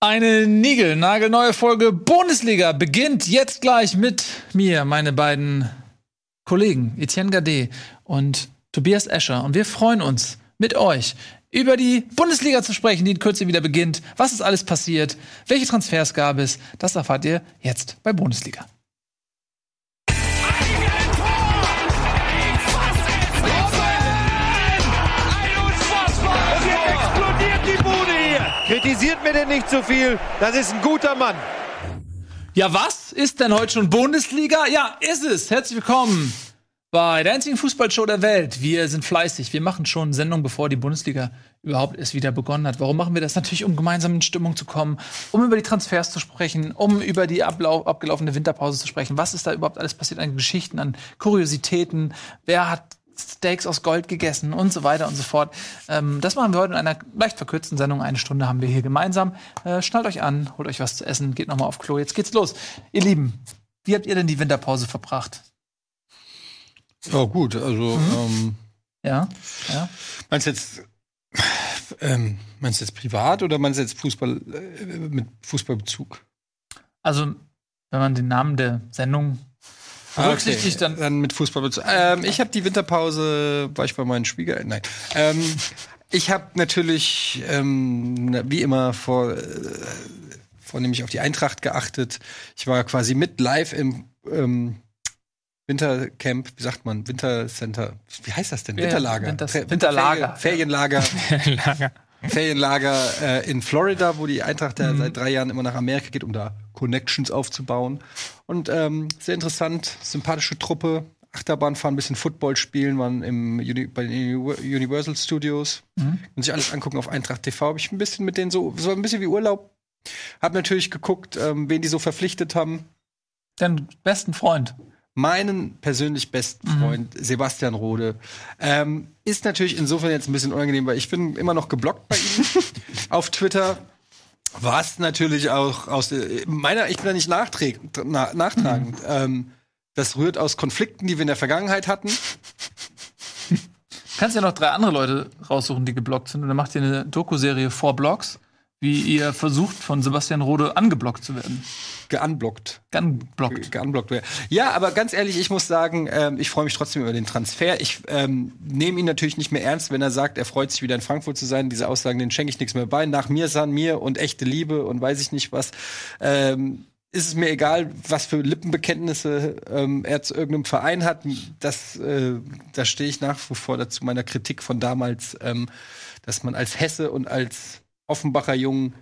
Eine niegelnagelneue Folge Bundesliga beginnt jetzt gleich mit mir, meine beiden Kollegen Etienne Gade und Tobias Escher. Und wir freuen uns mit euch über die Bundesliga zu sprechen, die in Kürze wieder beginnt. Was ist alles passiert? Welche Transfers gab es? Das erfahrt ihr jetzt bei Bundesliga. Kritisiert mir denn nicht zu so viel. Das ist ein guter Mann. Ja, was ist denn heute schon Bundesliga? Ja, ist es. Herzlich willkommen bei der einzigen Fußballshow der Welt. Wir sind fleißig. Wir machen schon Sendungen, bevor die Bundesliga überhaupt erst wieder begonnen hat. Warum machen wir das? Natürlich, um gemeinsam in Stimmung zu kommen, um über die Transfers zu sprechen, um über die ablau abgelaufene Winterpause zu sprechen. Was ist da überhaupt alles passiert an Geschichten, an Kuriositäten? Wer hat Steaks aus Gold gegessen und so weiter und so fort. Ähm, das machen wir heute in einer leicht verkürzten Sendung. Eine Stunde haben wir hier gemeinsam. Äh, schnallt euch an, holt euch was zu essen, geht nochmal auf Klo. Jetzt geht's los. Ihr Lieben, wie habt ihr denn die Winterpause verbracht? Ja, gut, also. Mhm. Ähm, ja, ja. Meinst du jetzt. Ähm, meinst du jetzt privat oder meinst du jetzt Fußball äh, mit Fußballbezug? Also, wenn man den Namen der Sendung berücksichtigt, okay. dann, dann mit Fußball. Ähm, ich habe die Winterpause, war ich bei meinen Schwiegereltern? Nein. Ähm, ich habe natürlich, ähm, wie immer, vor, äh, vornehmlich auf die Eintracht geachtet. Ich war quasi mit live im ähm, Wintercamp, wie sagt man, Wintercenter, wie heißt das denn? Winterlager. Winter, Winterlager. Ferienlager. Ferienlager. Ferienlager äh, in Florida, wo die Eintracht ja mhm. seit drei Jahren immer nach Amerika geht, um da Connections aufzubauen. Und ähm, sehr interessant, sympathische Truppe. Achterbahn fahren, ein bisschen Football spielen, waren im Uni bei den Universal Studios. Mhm. Und sich alles angucken auf Eintracht TV. Habe ich ein bisschen mit denen so, so ein bisschen wie Urlaub. Hab natürlich geguckt, ähm, wen die so verpflichtet haben. Deinen besten Freund meinen persönlich besten mhm. Freund mhm. Sebastian Rode. Ähm, ist natürlich insofern jetzt ein bisschen unangenehm, weil ich bin immer noch geblockt bei ihm auf Twitter. Was natürlich auch aus meiner, ich bin da nicht na, nachtragend. Mhm. Ähm, das rührt aus Konflikten, die wir in der Vergangenheit hatten. Kannst ja noch drei andere Leute raussuchen, die geblockt sind. Und dann macht ihr eine Doku-Serie vor Blogs wie ihr versucht, von Sebastian Rode angeblockt zu werden. Geunblockt. Geunblockt. Geunblockt. Ja, aber ganz ehrlich, ich muss sagen, ähm, ich freue mich trotzdem über den Transfer. Ich ähm, nehme ihn natürlich nicht mehr ernst, wenn er sagt, er freut sich wieder in Frankfurt zu sein. Diese Aussagen, denen schenke ich nichts mehr bei. Nach mir san mir und echte Liebe und weiß ich nicht was. Ähm, ist es mir egal, was für Lippenbekenntnisse ähm, er zu irgendeinem Verein hat. Das, äh, da stehe ich nach wie vor dazu meiner Kritik von damals, ähm, dass man als Hesse und als Offenbacher Jungen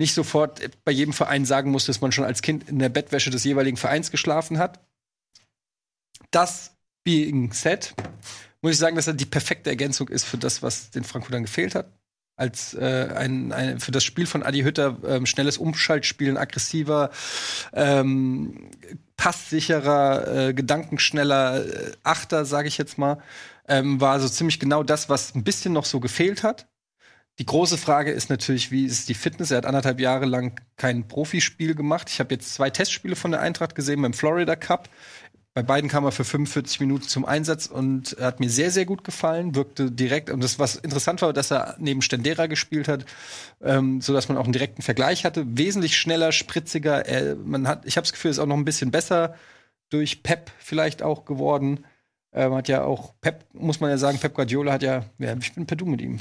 nicht sofort bei jedem Verein sagen muss, dass man schon als Kind in der Bettwäsche des jeweiligen Vereins geschlafen hat. Das being said, muss ich sagen, dass er die perfekte Ergänzung ist für das, was den Frankfurtern gefehlt hat. Als äh, ein, ein, für das Spiel von Adi Hütter ähm, schnelles Umschaltspielen, aggressiver, ähm, passsicherer, äh, gedankenschneller äh, Achter, sage ich jetzt mal, ähm, war so ziemlich genau das, was ein bisschen noch so gefehlt hat. Die große Frage ist natürlich, wie ist die Fitness? Er hat anderthalb Jahre lang kein Profispiel gemacht. Ich habe jetzt zwei Testspiele von der Eintracht gesehen beim Florida Cup. Bei beiden kam er für 45 Minuten zum Einsatz und hat mir sehr, sehr gut gefallen, wirkte direkt. Und das, was interessant war, dass er neben Stendera gespielt hat, ähm, sodass man auch einen direkten Vergleich hatte. Wesentlich schneller, spritziger. Er, man hat, ich habe das Gefühl, ist auch noch ein bisschen besser durch Pep vielleicht auch geworden. Ähm, hat ja auch Pep, muss man ja sagen, Pep Guardiola hat ja, ja ich bin per Du mit ihm,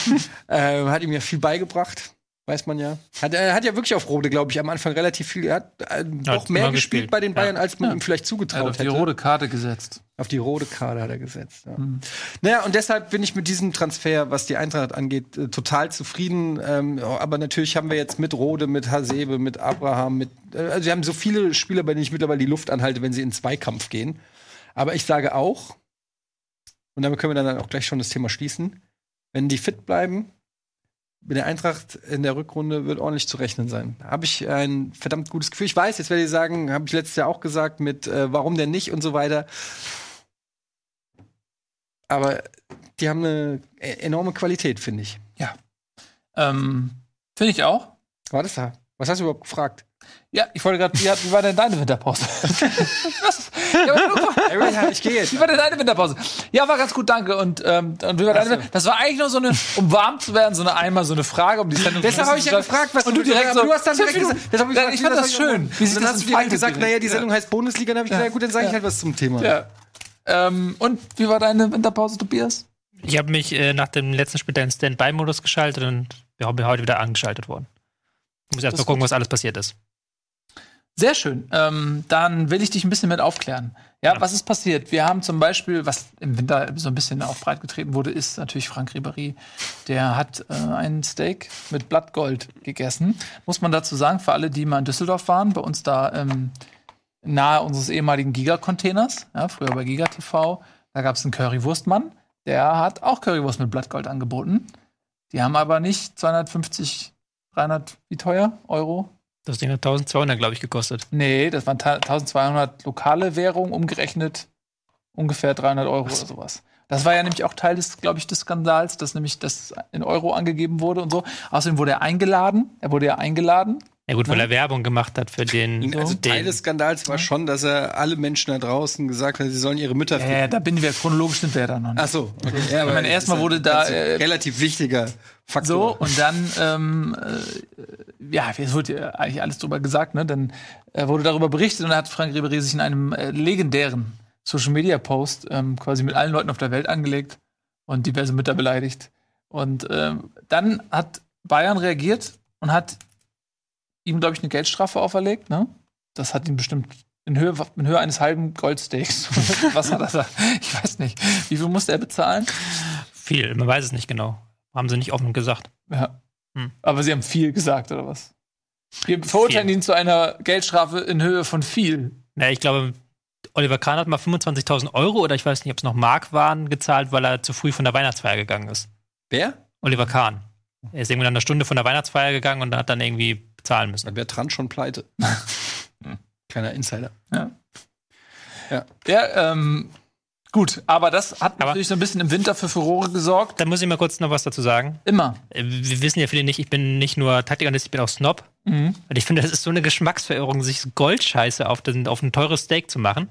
ähm, hat ihm ja viel beigebracht, weiß man ja. Hat, er hat ja wirklich auf Rode, glaube ich, am Anfang relativ viel, er hat äh, noch mehr gespielt, gespielt bei den Bayern, ja. als man ja. ihm vielleicht zugetraut hätte. Auf die hätte. rote Karte gesetzt. Auf die rote Karte hat er gesetzt, ja. Mhm. Naja, und deshalb bin ich mit diesem Transfer, was die Eintracht angeht, äh, total zufrieden. Ähm, aber natürlich haben wir jetzt mit Rode, mit Hasebe, mit Abraham, mit, äh, also wir haben so viele Spieler, bei denen ich mittlerweile die Luft anhalte, wenn sie in Zweikampf gehen. Aber ich sage auch, und damit können wir dann auch gleich schon das Thema schließen, wenn die fit bleiben, mit der Eintracht in der Rückrunde wird ordentlich zu rechnen sein. Habe ich ein verdammt gutes Gefühl. Ich weiß, jetzt werde ich sagen, habe ich letztes Jahr auch gesagt, mit äh, warum denn nicht und so weiter. Aber die haben eine e-, enorme Qualität, finde ich. Ja. Ähm, finde ich auch. War das da? Was hast du überhaupt gefragt? Ja, ich wollte gerade, wie, hat- wie war denn deine Winterpause? Was? Ja, aber ich gehe jetzt. Wie war denn deine Winterpause? Ja, war ganz gut, danke. Und, ähm, und wie war deine Das war eigentlich nur so eine, um warm zu werden, so eine einmal so eine Frage, um die Sendung Deshalb habe ich ja gefragt, was und du direkt so. du hast dann direkt gesagt, deshalb hab Ja, gefragt, ich fand das schön. Wie dann das hast du direkt entfaltet gesagt, naja, die. Sendung heißt Bundesliga, dann habe ich gesagt, ja gut, dann sage ich halt was zum Thema. Ja. Ähm, und wie war deine Winterpause, Tobias? Ich habe mich äh, nach dem letzten Spiel in Standby-Modus geschaltet und wir bin heute wieder angeschaltet worden. Ich muss erst Das mal gucken, gut. was alles passiert ist. Sehr schön. Ähm, dann will ich dich ein bisschen mit aufklären. Ja, Ja. was ist passiert? Wir haben zum Beispiel, was im Winter so ein bisschen auch breit getreten wurde, ist natürlich Frank Ribéry. Der hat äh, ein Steak mit Blattgold gegessen. Muss man dazu sagen, für alle, die mal in Düsseldorf waren, bei uns da ähm, nahe unseres ehemaligen Giga-Containers, ja, früher bei Giga TV, da gab es einen Currywurstmann, der hat auch Currywurst mit Blattgold angeboten. Die haben aber nicht 250, 300, wie teuer? Euro Das Ding hat 1200, glaube ich, gekostet. Nee, das waren ta- 1200 lokale Währungen, umgerechnet ungefähr 300 Euro oder sowas. Das war ja nämlich auch Teil des, glaube ich, des Skandals, dass nämlich das in Euro angegeben wurde und so. Außerdem wurde er eingeladen. Er wurde ja eingeladen. Ja gut, weil Ja. er Werbung gemacht hat für den. Also den Teil des Skandals war schon, dass er alle Menschen da draußen gesagt hat, sie sollen ihre Mütter Ja, ja, da bin wir chronologisch sind wir ja da noch nicht. Ach so, okay. Ja, Ich meine, das erstmal ist wurde ein da, äh, relativ wichtiger So, Faktor. und dann, ähm, äh, ja, es wurde ja eigentlich alles drüber gesagt, ne? Dann äh, wurde darüber berichtet und dann hat Frank Ribéry sich in einem äh, legendären Social Media Post ähm, quasi mit allen Leuten auf der Welt angelegt und diverse Mütter beleidigt. Und ähm, dann hat Bayern reagiert und hat ihm, glaube ich, eine Geldstrafe auferlegt, ne? Das hat ihn bestimmt in Höhe, in Höhe eines halben Goldsteaks. Was hat er da? Ich weiß nicht. Wie viel musste er bezahlen? viel, man weiß es nicht genau. Haben sie nicht offen gesagt. Ja. Hm. Aber sie haben viel gesagt, oder was? Wir verurteilen Viel. ihn zu einer Geldstrafe in Höhe von viel. Ja, ich glaube, Oliver Kahn hat mal 25.000 Euro oder ich weiß nicht, ob es noch Mark waren, gezahlt, weil er zu früh von der Weihnachtsfeier gegangen ist. Wer? Oliver Kahn. Er ist irgendwie nach einer Stunde von der Weihnachtsfeier gegangen und hat dann irgendwie bezahlen müssen. Dann wäre Trant schon pleite. Kleiner Insider. Ja, ähm, gut, aber das hat Aber- natürlich so ein bisschen im Winter für Furore gesorgt. Da muss ich mal kurz noch was dazu sagen. Immer. Äh, Wir wissen ja viele nicht, ich bin nicht nur Taktikanalyst, ich bin auch Snob. Mhm. Und ich finde, das ist so eine Geschmacksverirrung, sich Goldscheiße auf, den, auf ein teures Steak zu machen.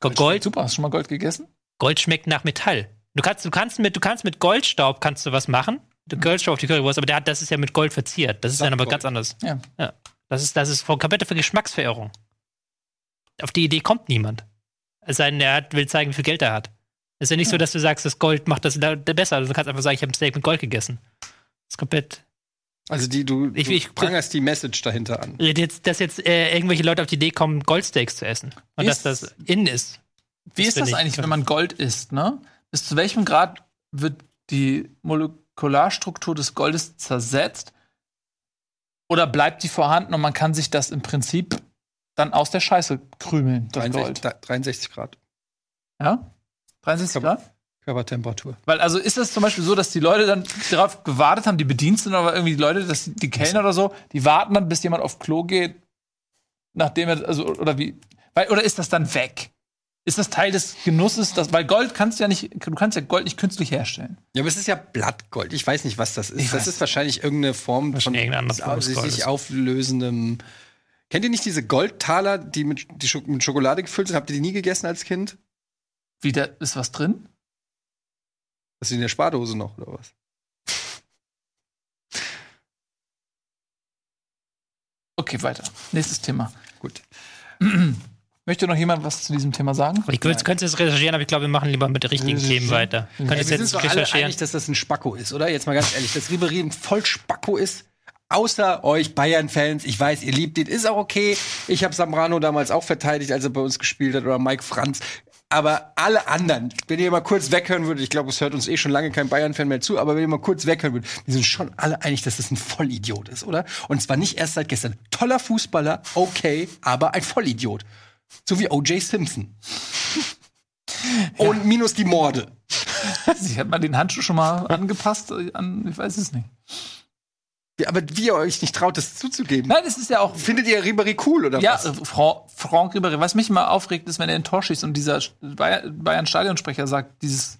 Gold, Super, hast du schon mal Gold gegessen? Gold schmeckt nach Metall. Du kannst, du kannst mit, du kannst mit Goldstaub kannst du was machen. Goldstaub auf die Currywurst, aber der hat, das ist ja mit Gold verziert. Das ist dann aber ganz anders. Ja. Ja. Das ist, das ist voll komplette für Geschmacksverirrung. Auf die Idee kommt niemand. Es sei denn, er hat, will zeigen, wie viel Geld er hat. Es ist ja nicht so, dass du sagst, das Gold macht das da- da besser. Also du kannst einfach sagen, ich habe ein Steak mit Gold gegessen. Das ist komplett. Also die, du, Ich- du ich- prangerst die Message dahinter an. Jetzt, dass jetzt äh, irgendwelche Leute auf die Idee kommen, Goldsteaks zu essen. Und Wie dass ist- das in ist. Wie Das ist das eigentlich, wenn man Gold isst, ne? Bis zu welchem Grad wird die Molekularstruktur des Goldes zersetzt? Oder bleibt die vorhanden und man kann sich das im Prinzip dann aus der Scheiße krümeln, das 63, Gold? da- 63 Grad Ja? 63 Kann- Grad? Körpertemperatur. Weil, also ist das zum Beispiel so, dass die Leute dann darauf gewartet haben, die Bediensteten oder irgendwie die Leute, dass die Kellner oder so, die warten dann, bis jemand auf Klo geht, nachdem er, also, oder wie, weil, oder ist das dann weg? Ist das Teil des Genusses, das, weil Gold kannst du ja nicht, du kannst ja Gold nicht künstlich herstellen. Ja, aber es ist ja Blattgold. Ich weiß nicht, was das ist. Ich das weiß. ist wahrscheinlich irgendeine Form von sich auflösendem. Kennt ihr nicht diese Goldtaler, die mit, die Scho mit Schokolade gefüllt sind? Habt ihr die nie gegessen als Kind? Wie, da ist was drin? Das ist in der Spardose noch, oder was? Okay, weiter. Nächstes Thema. Gut. Möchte noch jemand was zu diesem Thema sagen? Ich könnte es recherchieren, aber ich glaube, wir machen lieber mit den richtigen Themen weiter. Ey, Könntest wir sind jetzt doch alle einig, dass das ein Spacko ist, oder? Jetzt mal ganz ehrlich, dass Ribery ein Vollspacko ist. Außer euch Bayern-Fans, ich weiß, ihr liebt ihn, ist auch okay. Ich habe Sambrano damals auch verteidigt, als er bei uns gespielt hat, oder Mike Franz. Aber alle anderen, wenn ihr mal kurz weghören würdet, ich glaube, es hört uns eh schon lange kein Bayern-Fan mehr zu, aber wenn ihr mal kurz weghören würdet, wir sind schon alle einig, dass das ein Vollidiot ist, oder? Und zwar nicht erst seit gestern. Toller Fußballer, okay, aber ein Vollidiot. So wie O.J. Simpson. Und minus die Morde. Sie hat man den Handschuh schon mal angepasst an, ich weiß es nicht. Ja, aber wie ihr euch nicht traut, das zuzugeben. Nein, das ist ja auch Findet ihr Ribery cool oder Ja, was? äh, Fra Franck Ribéry. Was mich immer aufregt, ist, wenn er Tor schießt und dieser Bayer- Bayern-Stadionsprecher sagt, dieses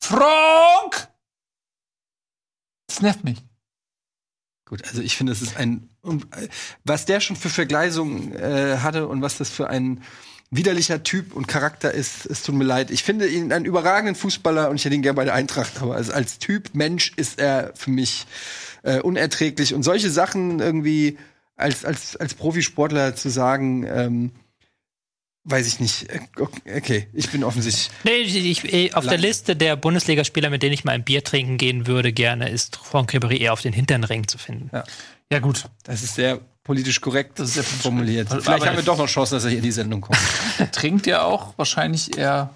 Franck! Das nervt mich. Gut, also ich finde, es ist ein, was der schon für Vergleisungen äh, hatte und was das für ein widerlicher Typ und Charakter ist, es tut mir leid. Ich finde ihn einen überragenden Fußballer und ich hätte ihn gerne bei der Eintracht, aber als, als Typ, Mensch ist er für mich äh, unerträglich. Und solche Sachen irgendwie als, als, als Profisportler zu sagen, ähm, weiß ich nicht. Äh, okay, ich bin offensichtlich. Nee, ich, ich, auf der Liste der Bundesligaspieler, mit denen ich mal ein Bier trinken gehen würde, gerne ist Franck Ribéry eher auf den hinteren Ring zu finden. Ja. Ja, gut. Das ist sehr politisch korrekt Das ist sehr formuliert. Also, Vielleicht haben wir doch noch Chancen, dass er hier in die Sendung kommt. Trinkt ja auch wahrscheinlich eher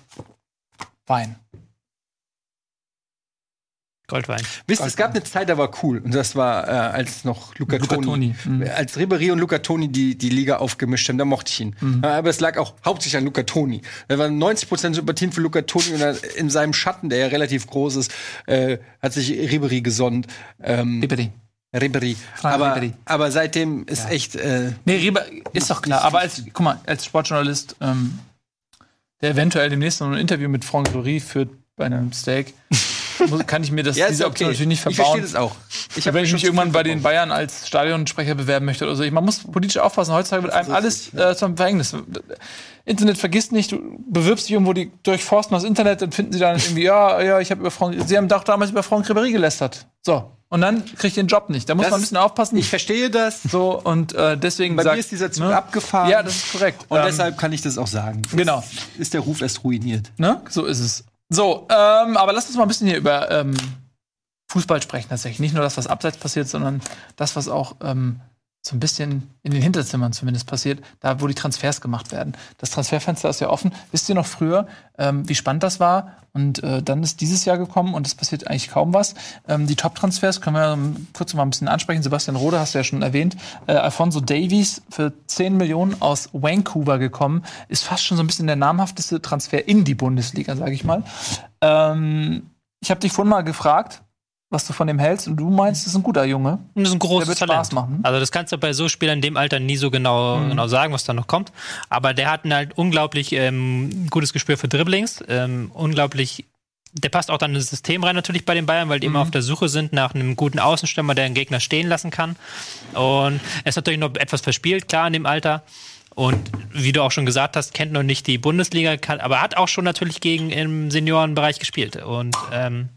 Wein. Goldwein. Wisst ihr, es gab eine Zeit, da war cool. Und das war, äh, als noch Luca, Luca Toni, Toni, mhm. als Ribéry und Luca Toni die, die Liga aufgemischt haben, da mochte ich ihn. Mhm. Aber es lag auch hauptsächlich an Luca Toni. Da waren 90% Sympathien für Luca Toni und dann in seinem Schatten, der ja relativ groß ist, äh, hat sich Ribéry gesonnt. Ähm, Ribéry. Frank Aber, Ribéry. aber seitdem ist echt, äh, Nee, Rieber ist doch klar. Aber als, guck mal, als Sportjournalist, ähm, der eventuell demnächst noch ein Interview mit Franck Ribéry führt bei einem Steak, muss, kann ich mir das, ja, diese okay. Option natürlich nicht Ich verstehe verbauen. das auch. Ich wenn ich mich irgendwann bei den. Bayern als Stadionsprecher bewerben möchte oder so. Ich, man muss politisch aufpassen. Heutzutage wird einem alles äh, zum Verhängnis. Internet vergisst nicht, du bewirbst dich irgendwo, die durchforsten das Internet, dann finden sie dann irgendwie, ja, ja, ich habe über Franck, sie haben doch damals über Franck Ribéry gelästert. So. Und dann kriegt ihr den Job nicht. Da muss Das- man ein bisschen aufpassen. Ich verstehe das. so, und äh, deswegen Bei sag- mir ist dieser Zug ne? abgefahren. Ja, das ist korrekt. Und Ähm, deshalb kann ich das auch sagen. Genau. Ist der Ruf erst ruiniert. Ne? So ist es. So, ähm, aber lass uns mal ein bisschen hier über ähm, Fußball sprechen tatsächlich. Nicht nur das, was abseits passiert, sondern das, was auch ähm, so ein bisschen in den Hinterzimmern zumindest passiert, da wo die Transfers gemacht werden. Das Transferfenster ist ja offen. Wisst ihr noch früher, ähm, wie spannend das war? Und äh, dann ist dieses Jahr gekommen und es passiert eigentlich kaum was. Ähm, die Top-Transfers können wir ähm, kurz mal ein bisschen ansprechen. Sebastian Rode hast du ja schon erwähnt. Äh, Alfonso Davies für 10 Millionen aus Vancouver gekommen. Ist fast schon so ein bisschen der namhafteste Transfer in die Bundesliga, sage ich mal. Ähm, ich habe dich vorhin mal gefragt, was du von dem hältst und du meinst, das ist ein guter Junge. Das ist ein großes Der wird Talent. Spaß machen. Also das kannst du bei so Spielern in dem Alter nie so genau, Mhm. genau sagen, was da noch kommt. Aber der hat ein halt unglaublich ähm, gutes Gespür für Dribblings, ähm, unglaublich. Der passt auch dann ins System rein natürlich bei den Bayern, weil die Mhm. immer auf der Suche sind nach einem guten Außenstürmer, der den Gegner stehen lassen kann. Und er ist natürlich noch etwas verspielt, klar in dem Alter. Und wie du auch schon gesagt hast, kennt noch nicht die Bundesliga, kann, aber hat auch schon natürlich gegen im Seniorenbereich gespielt. Und ähm,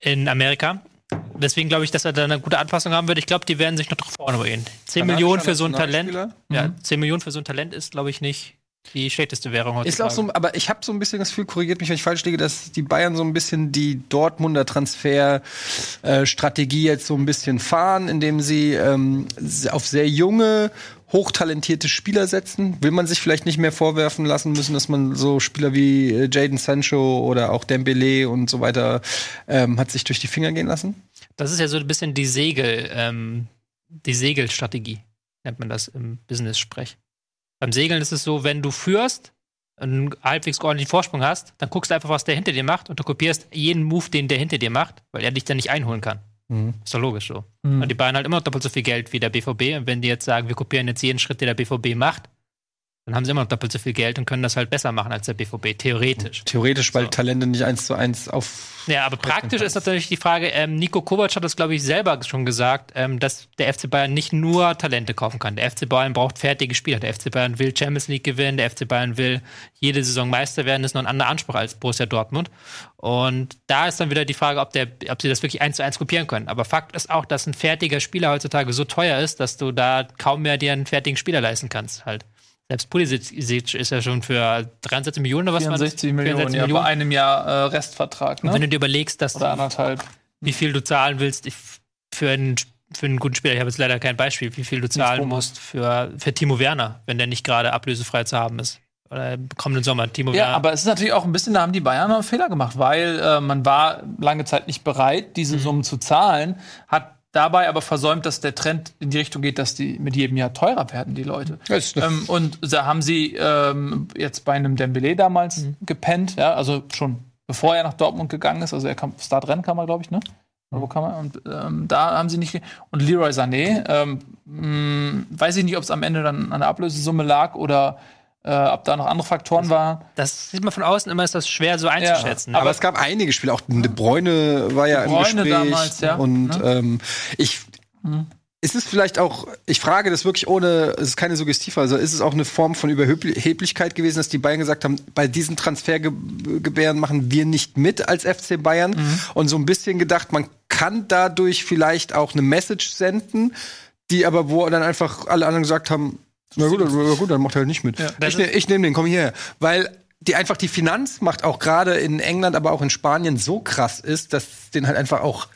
in Amerika. Deswegen glaube ich, dass er da eine gute Anpassung haben wird. Ich glaube, die werden sich noch drauf vorne gehen. 10 Millionen für so ein Talent. Ja, 10 Millionen für so ein Talent ist, glaube ich, nicht die schlechteste Währung heutzutage. Ist auch so, aber ich habe so ein bisschen das Gefühl, korrigiert mich, wenn ich falsch liege, dass die Bayern so ein bisschen die Dortmunder Transferstrategie jetzt so ein bisschen fahren, indem sie ähm, auf sehr junge, hochtalentierte Spieler setzen. Will man sich vielleicht nicht mehr vorwerfen lassen müssen, dass man so Spieler wie äh, Jaden Sancho oder auch Dembele und so weiter ähm, hat sich durch die Finger gehen lassen? Das ist ja so ein bisschen die Segel, ähm, die Segelstrategie, nennt man das im Business-Sprech. Beim Segeln ist es so, wenn du führst, einen halbwegs ordentlichen Vorsprung hast, dann guckst du einfach, was der hinter dir macht und du kopierst jeden Move, den der hinter dir macht, weil er dich dann nicht einholen kann. Ist doch logisch so. Mhm. Und die Bayern halt immer noch doppelt so viel Geld wie der BVB. Und wenn die jetzt sagen, wir kopieren jetzt jeden Schritt, den der BVB macht, dann haben sie immer noch doppelt so viel Geld und können das halt besser machen als der BVB, theoretisch. Theoretisch, weil So. Talente nicht eins zu eins auf. Ja, aber praktisch ist natürlich die Frage, ähm, Nico Kovac hat das, glaube ich, selber schon gesagt, ähm, dass der FC Bayern nicht nur Talente kaufen kann. Der FC Bayern braucht fertige Spieler. Der FC Bayern will Champions League gewinnen, der FC Bayern will jede Saison Meister werden, das ist noch ein anderer Anspruch als Borussia Dortmund. Und da ist dann wieder die Frage, ob, der, ob sie das wirklich eins zu eins kopieren können. Aber Fakt ist auch, dass ein fertiger Spieler heutzutage so teuer ist, dass du da kaum mehr dir einen fertigen Spieler leisten kannst. Halt. Selbst Pulisic ist ja schon für 73 Millionen oder was war das? 64 Millionen, ja, bei einem Jahr äh, Restvertrag. Und wenn Ne? du dir überlegst, dass Oder anderthalb. wie viel du zahlen willst ich, für, einen, für einen guten Spieler. Ich habe jetzt leider kein Beispiel, wie viel du zahlen musst für, für Timo Werner, wenn der nicht gerade ablösefrei zu haben ist. Oder im kommenden Sommer, Timo Ja, Werner. aber es ist natürlich auch ein bisschen, da haben die Bayern einen Fehler gemacht, weil äh, man war lange Zeit nicht bereit, diese Summen zu zahlen, hat dabei aber versäumt, dass der Trend in die Richtung geht, dass die mit jedem Jahr teurer werden, die Leute. Ähm, und da haben sie ähm, jetzt bei einem Dembele damals gepennt, ja, also schon bevor er nach Dortmund gegangen ist, also er kam, Startrennen kam er, glaube ich, ne? Oder wo kam er? Und ähm, da haben sie nicht. Und Leroy Sané, ähm, mh, weiß ich nicht, ob es am Ende dann an der Ablösesumme lag oder äh, ob da noch andere Faktoren waren. Das sieht man von außen immer, ist das schwer so einzuschätzen. ne? Aber es gab einige Spiele, auch De Bruyne war ja De im Bruyne Gespräch. damals, ja. Und Ne? ähm, ich. Ist es vielleicht auch, ich frage das wirklich ohne, es ist keine Suggestiv, also ist es auch eine Form von Überheblichkeit gewesen, dass die Bayern gesagt haben, bei diesen Transfergebären machen wir nicht mit als FC Bayern Mhm. und so ein bisschen gedacht, man kann dadurch vielleicht auch eine Message senden, die aber, wo dann einfach alle anderen gesagt haben, na gut, dann, na gut, dann macht er halt nicht mit. Ja. ich ne, ich nehme den, komm hierher. Weil die einfach die Finanzmacht auch gerade in England, aber auch in Spanien so krass ist, dass den halt einfach auch.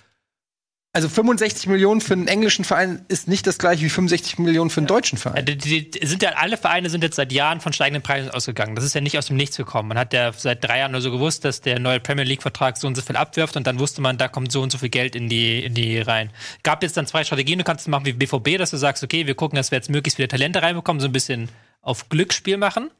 Also 65 Millionen für einen englischen Verein ist nicht das gleiche wie 65 Millionen für einen deutschen Verein. die, die, sind ja, alle Vereine sind jetzt seit Jahren von steigenden Preisen ausgegangen. Das ist ja nicht aus dem Nichts gekommen. Man hat ja seit drei Jahren oder so gewusst, dass der neue Premier League-Vertrag so und so viel abwirft und dann wusste man, da kommt so und so viel Geld in die, in die rein. Gab jetzt dann zwei Strategien. Du kannst es machen wie BVB, dass du sagst, okay, wir gucken, dass wir jetzt möglichst viele Talente reinbekommen, so ein bisschen auf Glücksspiel machen.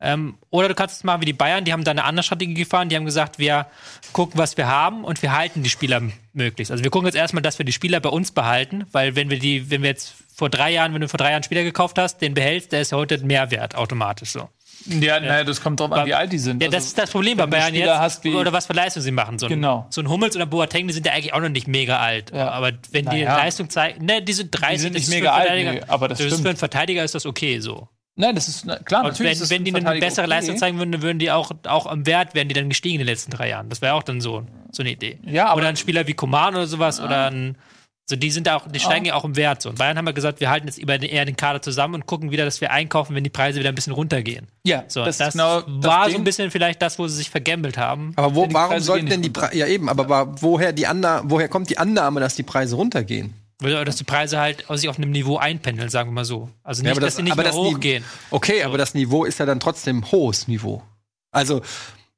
Ähm, oder du kannst es machen wie die Bayern, die haben da eine andere Strategie gefahren, die haben gesagt, wir gucken, was wir haben und wir halten die Spieler möglichst. Also wir gucken jetzt erstmal, dass wir die Spieler bei uns behalten, weil wenn wir die, wenn wir jetzt vor drei Jahren, wenn du vor drei Jahren Spieler gekauft hast, den behältst, der ist ja heute mehr wert, automatisch so. Ja, naja, das kommt drauf an, wie alt die sind. Ja, das Also, ist das Problem bei Bayern jetzt. hast oder was für Leistung sie machen. So ein, Genau. so ein Hummels oder Boateng, die sind ja eigentlich auch noch nicht mega alt. Ja. Aber wenn die Naja. Leistung zeigen, ne, die sind 30, Die sind das nicht mega alt, nee, aber das ist stimmt. für einen Verteidiger ist das okay so. Nein, das ist na, klar, Und natürlich. wenn, ist wenn die eine bessere okay. Leistung zeigen würden, dann würden die auch, auch am Wert, wären die dann gestiegen in den letzten drei Jahren. Das wäre auch dann so, so eine Idee. Ja, aber- oder ein Spieler wie Koman oder sowas oder ein, so die sind da auch, die steigen ja auch im Wert so. Und Bayern haben wir gesagt, wir halten jetzt über den, eher den Kader zusammen und gucken wieder, dass wir einkaufen, wenn die Preise wieder ein bisschen runtergehen. Ja, So, das, das, ist genau das war so Ding. ein bisschen vielleicht das, wo sie sich vergambelt haben. Aber wo, warum sollten denn die. Preise, ja eben, aber wa- woher die Anna woher kommt die Annahme, dass die Preise runtergehen? Dass die Preise halt sich auf einem Niveau einpendeln, sagen wir mal so. Also nicht, aber dass sie nicht mehr das hochgehen. Okay, aber das Niveau ist ja dann trotzdem hohes Niveau. Also,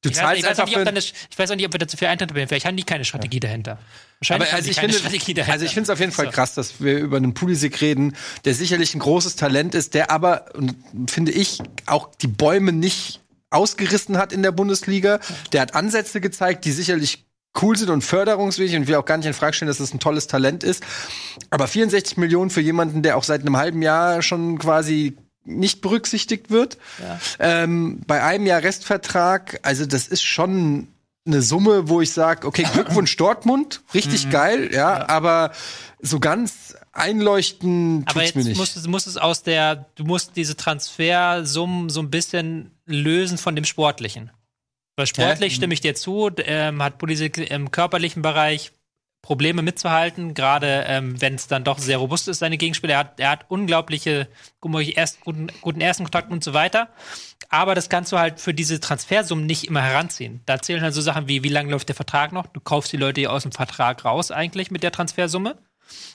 du Ich weiß, zahlst ich, weiß auch einfach nicht, ob das, ich weiß auch nicht, ob wir dazu viel Eintritt haben. Vielleicht haben die keine Strategie dahinter. Wahrscheinlich Aber also ich, keine finde, Strategie dahinter. also ich finde es auf jeden Fall So. krass, dass wir über einen Pulisic reden, der sicherlich ein großes Talent ist, der aber, finde ich, auch die Bäume nicht ausgerissen hat in der Bundesliga. Der hat Ansätze gezeigt, die sicherlich cool sind und förderungswillig und will auch gar nicht in Frage stellen, dass es ein tolles Talent ist. Aber 64 Millionen für jemanden, der auch seit einem halben Jahr schon quasi nicht berücksichtigt wird. Ähm, bei einem Jahr Restvertrag, also das ist schon eine Summe, wo ich sage, okay, Glückwunsch Dortmund, richtig geil, ja, aber so ganz einleuchten Aber tut's jetzt mir nicht. musst, du- musst es aus der, du musst diese Transfersummen so ein bisschen lösen von dem Sportlichen. Weil sportlich stimme ich dir zu, ähm, hat Pulisic im körperlichen Bereich Probleme mitzuhalten, gerade ähm, wenn es dann doch sehr robust ist, seine Gegenspieler. Er hat, er hat unglaubliche, unglaublich erst, guten, guten ersten Kontakt und so weiter. Aber das kannst du halt für diese Transfersummen nicht immer heranziehen. Da zählen halt so Sachen wie, wie lange läuft der Vertrag noch? Du kaufst die Leute ja aus dem Vertrag raus eigentlich mit der Transfersumme.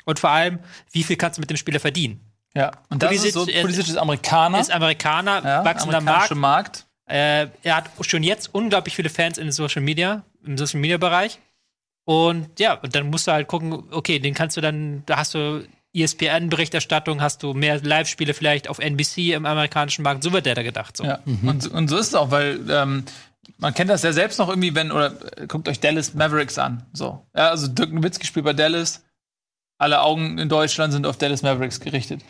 Und vor allem, wie viel kannst du mit dem Spieler verdienen? Ja, und das Pulisic ist so, Pulisic ist Amerikaner. Ist Amerikaner, ja, wachsender Markt. Markt. Äh, er hat schon jetzt unglaublich viele Fans in Social Media, im Social Media Bereich. Und ja, und dann musst du halt gucken, okay, den kannst du dann, da hast du ESPN-Berichterstattung, hast du mehr Live-Spiele vielleicht auf NBC im amerikanischen Markt. So wird der da gedacht. So. Ja. Und, und so ist es auch, weil ähm, man kennt das ja selbst noch irgendwie, wenn, oder äh, guckt euch Dallas Mavericks an. So. Ja, also Dirk Nowitzki spielt bei Dallas. Alle Augen in Deutschland sind auf Dallas Mavericks gerichtet.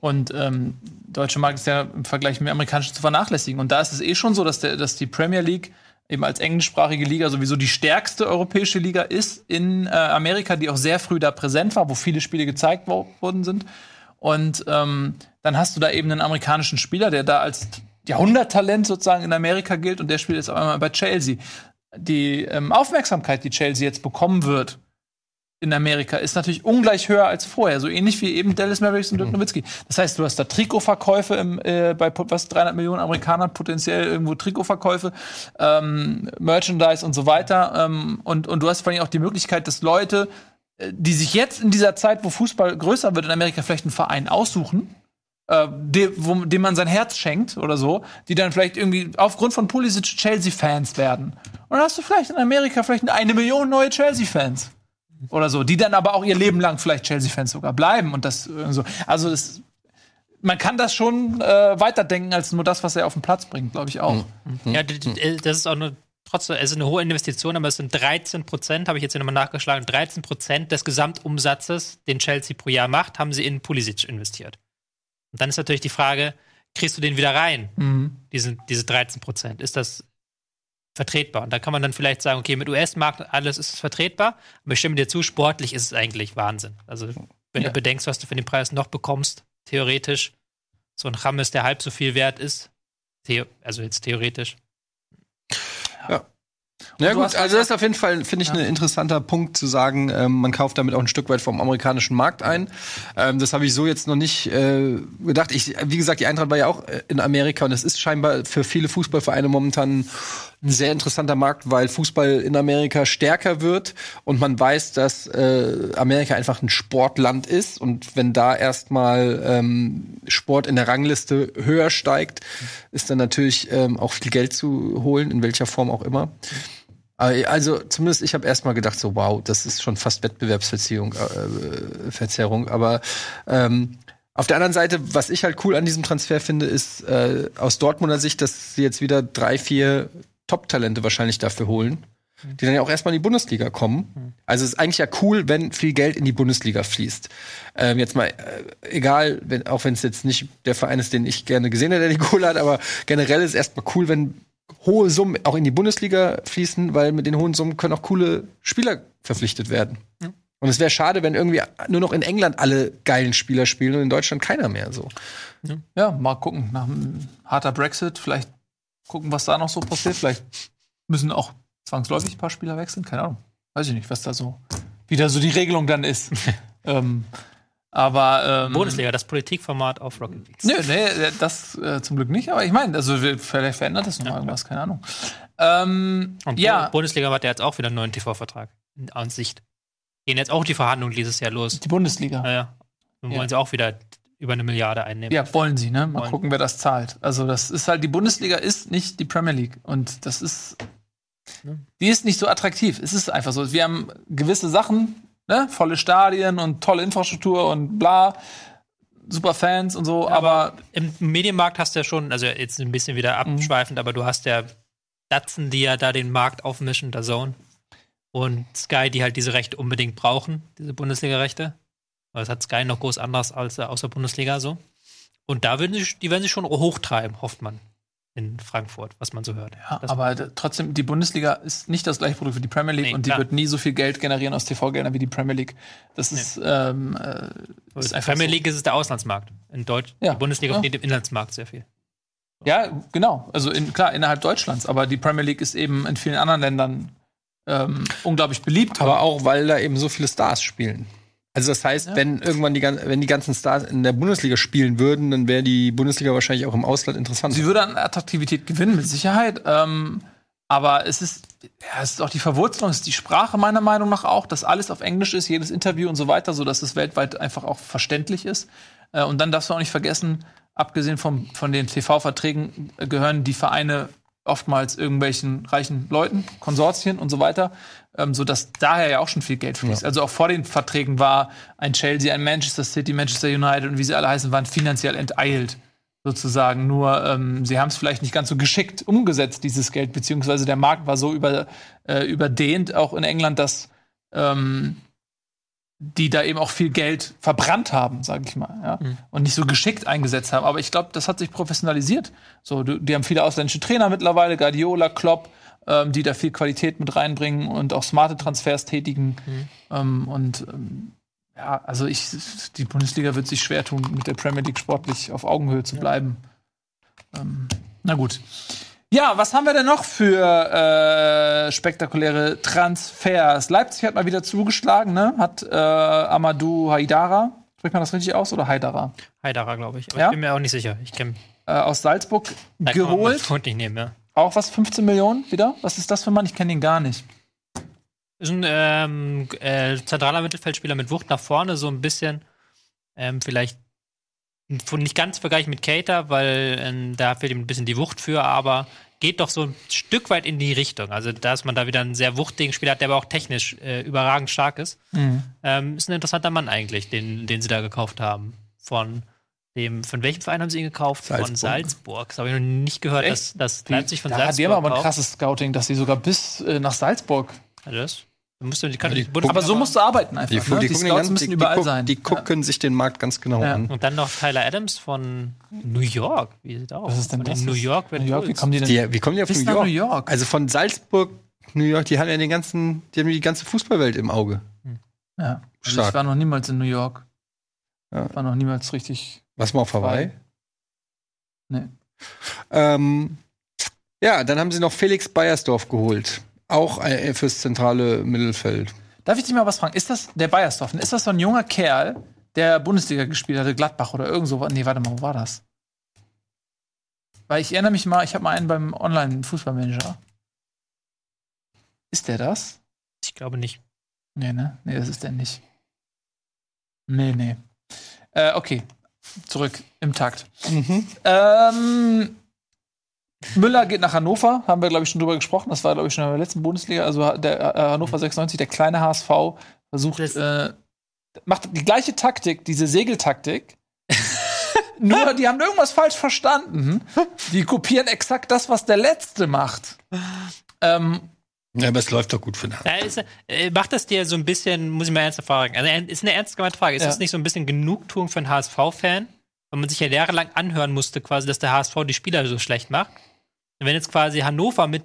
Und ähm, deutsche Markt ist ja im Vergleich mit dem amerikanischen zu vernachlässigen. Und da ist es eh schon so, dass, der, dass die Premier League eben als englischsprachige Liga sowieso die stärkste europäische Liga ist in äh, Amerika, die auch sehr früh da präsent war, wo viele Spiele gezeigt wo worden sind. Und ähm, dann hast du da eben einen amerikanischen Spieler, der da als Jahrhunderttalent sozusagen in Amerika gilt und der spielt jetzt auf einmal bei Chelsea. Die ähm, Aufmerksamkeit, die Chelsea jetzt bekommen wird in Amerika, ist natürlich ungleich höher als vorher. So ähnlich wie eben Dallas Mavericks und Dirk Nowitzki. Das heißt, du hast da Trikotverkäufe im, äh, bei was 300 Millionen Amerikanern potenziell irgendwo Trikotverkäufe, ähm, Merchandise und so weiter. Ähm, und, und du hast vor allem auch die Möglichkeit, dass Leute, äh, die sich jetzt in dieser Zeit, wo Fußball größer wird in Amerika, vielleicht einen Verein aussuchen, äh, dem, wo, dem man sein Herz schenkt oder so, die dann vielleicht irgendwie aufgrund von Pulisic Chelsea-Fans werden. Und dann hast du vielleicht in Amerika vielleicht eine Million neue Chelsea-Fans oder so, die dann aber auch ihr Leben lang vielleicht Chelsea-Fans sogar bleiben und das äh, so. Also das, man kann das schon äh, weiterdenken als nur das, was er auf den Platz bringt, glaube ich auch. Ja, d- d- das ist auch eine, trotzdem, es ist eine hohe Investition, aber es sind 13 Prozent, habe ich jetzt hier nochmal nachgeschlagen, 13 Prozent des Gesamtumsatzes, den Chelsea pro Jahr macht, haben sie in Pulisic investiert. Und dann ist natürlich die Frage, kriegst du den wieder rein, Mhm. diese, diese 13 Prozent? Ist das vertretbar? Und da kann man dann vielleicht sagen, okay, mit US-Markt alles ist es vertretbar, aber ich stimme dir zu, sportlich ist es eigentlich Wahnsinn. Also, wenn Ja. du bedenkst, was du für den Preis noch bekommst, theoretisch, so ein Rammes, der halb so viel wert ist, also jetzt theoretisch. Ja du gut, hast also das ist auf jeden Fall, finde ich, Ja. ein interessanter Punkt zu sagen, ähm, man kauft damit auch ein Stück weit vom amerikanischen Markt ein. Ähm, das habe ich so jetzt noch nicht äh, gedacht. Ich, wie gesagt, die Eintracht war ja auch äh, in Amerika und es ist scheinbar für viele Fußballvereine momentan ein sehr interessanter Markt, weil Fußball in Amerika stärker wird und man weiß, dass äh, Amerika einfach ein Sportland ist und wenn da erstmal ähm, Sport in der Rangliste höher steigt, ist dann natürlich ähm, auch viel Geld zu holen, in welcher Form auch immer. Aber, Also zumindest ich habe erstmal gedacht so wow, das ist schon fast Wettbewerbsverzerrung, äh, Verzerrung. Aber ähm, auf der anderen Seite, was ich halt cool an diesem Transfer finde, ist äh, aus Dortmunder Sicht, dass sie jetzt wieder drei, vier Top-Talente wahrscheinlich dafür holen, die dann ja auch erstmal in die Bundesliga kommen. Also es ist eigentlich ja cool, wenn viel Geld in die Bundesliga fließt. Ähm, jetzt mal, äh, egal, wenn, auch wenn es jetzt nicht der Verein ist, den ich gerne gesehen hätte, der die Kohle hat, aber generell ist es erstmal cool, wenn hohe Summen auch in die Bundesliga fließen, weil mit den hohen Summen können auch coole Spieler verpflichtet werden. Und es wäre schade, wenn irgendwie nur noch in England alle geilen Spieler spielen und in Deutschland keiner mehr so. Ja, mal gucken. Nach einem harter Brexit, vielleicht gucken, was da noch so passiert. Vielleicht müssen auch zwangsläufig ein paar Spieler wechseln. Keine Ahnung. Weiß ich nicht, was da so wieder so die Regelung dann ist. ähm, aber ähm, Bundesliga, das Politikformat auf Rocket League. Nö, nee, das äh, zum Glück nicht. Aber ich meine, also vielleicht verändert das noch mal irgendwas, keine Ahnung. Ähm, Und ja, Bu- Bundesliga hat ja jetzt auch wieder einen neuen TV-Vertrag in Ansicht. Gehen jetzt auch die Verhandlungen dieses Jahr los. die Bundesliga. Naja, dann Ja. wollen sie auch wieder über eine Milliarde einnehmen. Ja, wollen sie, ne? Mal Wollen. gucken, wer das zahlt. Also, das ist halt, die Bundesliga ist nicht die Premier League. Und das ist. Die ist nicht so attraktiv. Es ist einfach so. Wir haben gewisse Sachen, ne? Volle Stadien und tolle Infrastruktur und bla. Super Fans und so, aber, Im Medienmarkt hast du ja schon, also jetzt ein bisschen wieder Mhm. abschweifend, aber du hast ja Datsen, die ja da den Markt aufmischen, der Zone. Und Sky, die halt diese Rechte unbedingt brauchen, diese Bundesliga-Rechte. Weil Das hat Sky noch groß anders als äh, aus der Bundesliga so. Und da würden sie, die werden sie schon hochtreiben, hofft man. In Frankfurt, was man so hört. ja, Das- aber trotzdem, die Bundesliga ist nicht das gleiche Produkt wie die Premier League Nee, und die klar. wird nie so viel Geld generieren aus TV-Geldern wie die Premier League. Das ist, ähm, äh, ist einfach Premier so. League ist es der Auslandsmarkt. In Deutsch, Ja. die Bundesliga Ja. steht im Inlandsmarkt sehr viel. Ja, genau. Also in, klar, innerhalb Deutschlands, aber die Premier League ist eben in vielen anderen Ländern ähm, unglaublich beliebt. Aber auch, weil da eben so viele Stars spielen. Also das heißt, Ja. wenn irgendwann die, wenn die ganzen Stars in der Bundesliga spielen würden, dann wäre die Bundesliga wahrscheinlich auch im Ausland interessant. sie würde an Attraktivität gewinnen, mit Sicherheit. Ähm, aber es ist, ja, es ist auch die Verwurzelung, es ist die Sprache meiner Meinung nach auch, dass alles auf Englisch ist, jedes Interview und so weiter, so dass es weltweit einfach auch verständlich ist. Äh, und dann darfst du auch nicht vergessen, abgesehen vom, von den TV-Verträgen äh, gehören die Vereine oftmals irgendwelchen reichen Leuten, Konsortien und so weiter, ähm, so dass daher ja auch schon viel Geld fließt. Also auch vor den Verträgen war ein Chelsea, ein Manchester City, Manchester United und wie sie alle heißen, waren finanziell enteilt sozusagen. Nur ähm, sie haben es vielleicht nicht ganz so geschickt umgesetzt, dieses Geld, beziehungsweise der Markt war so über, äh, überdehnt, auch in England, dass ähm, die da eben auch viel Geld verbrannt haben, sage ich mal, ja, und nicht so geschickt eingesetzt haben. Aber ich glaube, das hat sich professionalisiert. So, du, die haben viele ausländische Trainer mittlerweile, Guardiola, Klopp, ähm, die da viel Qualität mit reinbringen und auch smarte Transfers tätigen. Ähm, und ähm, ja, also ich, die Bundesliga wird sich schwer tun, mit der Premier League sportlich auf Augenhöhe zu bleiben. Ähm, na gut. Ja, was haben wir denn noch für äh, spektakuläre Transfers? Leipzig hat mal wieder zugeschlagen, ne? Hat äh, Amadou Haidara, spricht man das richtig aus, oder Haidara? Heiderer, glaube ich. Aber Ja? ich bin mir auch nicht sicher. Ich kenne Äh, aus Salzburg geholt. Freund nicht nehmen, ja. Auch was, 15 Millionen wieder? Was ist das für ein Mann? Ich kenne ihn gar nicht. Ist ein ähm, äh, zentraler Mittelfeldspieler mit Wucht nach vorne, so ein bisschen ähm, vielleicht nicht ganz vergleichen mit Cater, weil ähm, da fehlt ihm ein bisschen die Wucht für, aber geht doch so ein Stück weit in die Richtung. Also, dass man da wieder einen sehr wuchtigen Spieler hat, der aber auch technisch äh, überragend stark ist. Ähm, ist ein interessanter Mann eigentlich, den, den sie da gekauft haben. Von dem, von welchem Verein haben sie ihn gekauft? Von Salzburg. Salzburg. Das habe ich noch nicht gehört, Echt? dass, dass Leipzig von da, Salzburg Die haben aber ein krasses Scouting, dass sie sogar bis äh, nach Salzburg. Also das Du musst, die kann Ja, die die Aber so musst du arbeiten einfach. Die, ne? die, den Scouts ganzen- müssen die, die, überall guck- sein. die gucken sich den Markt ganz genau Ja. an. Und dann noch Tyler Adams von New York. Wie sieht aus? Was ist denn das? New York Ja. Red New York, wie kommen die denn? Die, wie kommen die auf New York? New York. Also von Salzburg, New York, die haben ja den ganzen, die haben die ganze Fußballwelt im Auge. ja. Also Stark. ich war noch niemals in New York. Ja. Ich war noch niemals richtig. Was mal auf Hawaii? Nee. Ähm, ja, dann haben sie noch Felix Beiersdorf geholt. Auch äh, fürs zentrale Mittelfeld. Darf ich dich mal was fragen? Ist das der Bayersdorf? Ist das so ein junger Kerl, der Bundesliga gespielt hatte, Gladbach oder irgend so? Nee, warte mal, wo war das? Weil ich erinnere mich mal, ich habe mal einen beim Online-Fußballmanager. Ist der das? Ich glaube nicht. Nee, ne? Nee, das ist der nicht. Nee, nee. Äh, okay. Zurück im Takt. Ähm, Müller geht nach Hannover, haben wir, glaube ich, schon drüber gesprochen. Das war, glaube ich, schon in der letzten Bundesliga. Also der äh, Hannover 96, der kleine HSV, versucht, äh, macht die gleiche Taktik, diese Segeltaktik. Nur, die haben irgendwas falsch verstanden. Die kopieren exakt das, was der Letzte macht. Ähm, Ja, aber es läuft doch gut für den Ja, ist, äh, macht das dir so ein bisschen, muss ich mal ernsthaft fragen, also, äh, ist eine ernst gemeinte Frage, ist Ja. das nicht so ein bisschen Genugtuung für einen HSV-Fan, weil man sich ja jahrelang anhören musste, quasi, dass der HSV die Spieler so schlecht macht? Und wenn jetzt quasi Hannover mit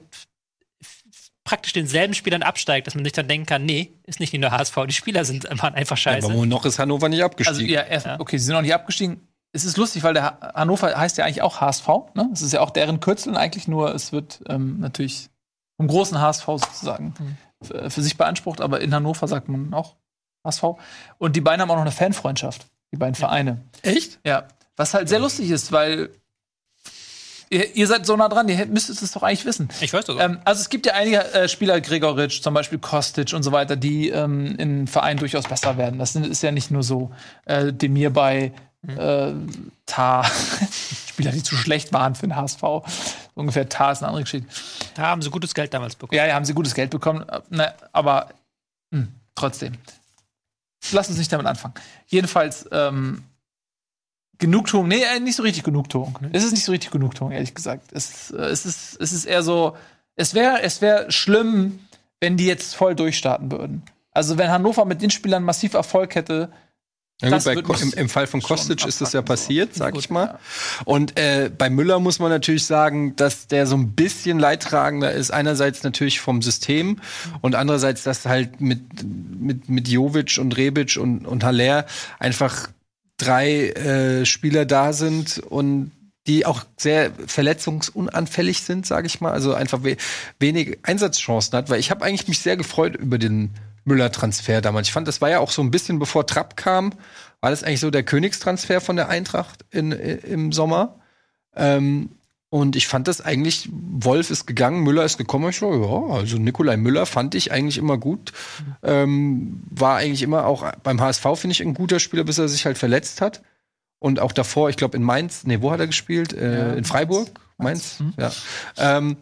praktisch denselben Spielern absteigt, dass man sich dann denken kann, nee, ist nicht nur HSV, die Spieler sind waren einfach scheiße. Aber noch ist Hannover nicht Also abgestiegen. ja, erst, Ja. okay, sie sind noch nicht abgestiegen. Es ist lustig, weil der Ha- Hannover heißt ja eigentlich auch HSV. Ne? Es ist ja auch deren Kürzel eigentlich nur, es wird ähm, natürlich vom großen HSV sozusagen für, für sich beansprucht, aber in Hannover sagt man auch HSV. Und die beiden haben auch noch eine Fanfreundschaft, die beiden Vereine. Echt? Ja, was halt sehr lustig ist, weil ihr, ihr seid so nah dran, ihr müsstet es doch eigentlich wissen. ich weiß das. Ähm, also es gibt ja einige äh, Spieler, Gregoritsch, zum Beispiel Kostic und so weiter, die ähm, in Vereinen durchaus besser werden. Das ist ja nicht nur so äh, Demir bei äh, Tar, Spieler, die zu schlecht waren für den HSV. Ungefähr Tar ist eine andere Geschichte. da haben sie gutes Geld damals bekommen. Ja, ja, haben sie gutes Geld bekommen, äh, ne, aber mh, trotzdem. Lass uns nicht damit anfangen. Jedenfalls, ähm, Genugtuung, nee, äh, nicht so richtig Genugtuung. Es ist nicht so richtig Genugtuung, ehrlich gesagt. Es, äh, es, ist, es ist eher so, es wäre es wär schlimm, wenn die jetzt voll durchstarten würden. Also, wenn Hannover mit den Spielern massiv Erfolg hätte, Na gut, bei, im, Im Fall von Kostic ist das ja abfucken, so. passiert, sag Gut, ich mal. ja. Und äh, bei Müller muss man natürlich sagen, dass der so ein bisschen leidtragender ist. Einerseits natürlich vom System und andererseits, dass halt mit, mit, mit Jovic und Rebic und, und Haller einfach drei äh, Spieler da sind und die auch sehr verletzungsunanfällig sind, sage ich mal. Also einfach we wenig Einsatzchancen hat, weil ich habe eigentlich mich sehr gefreut über den Müller-Transfer damals. Ich fand, das war ja auch so ein bisschen bevor Trapp kam, war das eigentlich so der Königstransfer von der Eintracht in, i- im Sommer. Ähm, und ich fand das eigentlich, Wolf ist gegangen, Müller ist gekommen. Ich so, ja, also Nikolai Müller fand ich eigentlich immer gut. Ähm, war eigentlich immer auch beim HSV, finde ich, ein guter Spieler, bis er sich halt verletzt hat. Und auch davor, ich glaube in Mainz, nee, wo hat er gespielt? Äh, Ja, in Freiburg? Mainz. Mainz, ja. Ähm,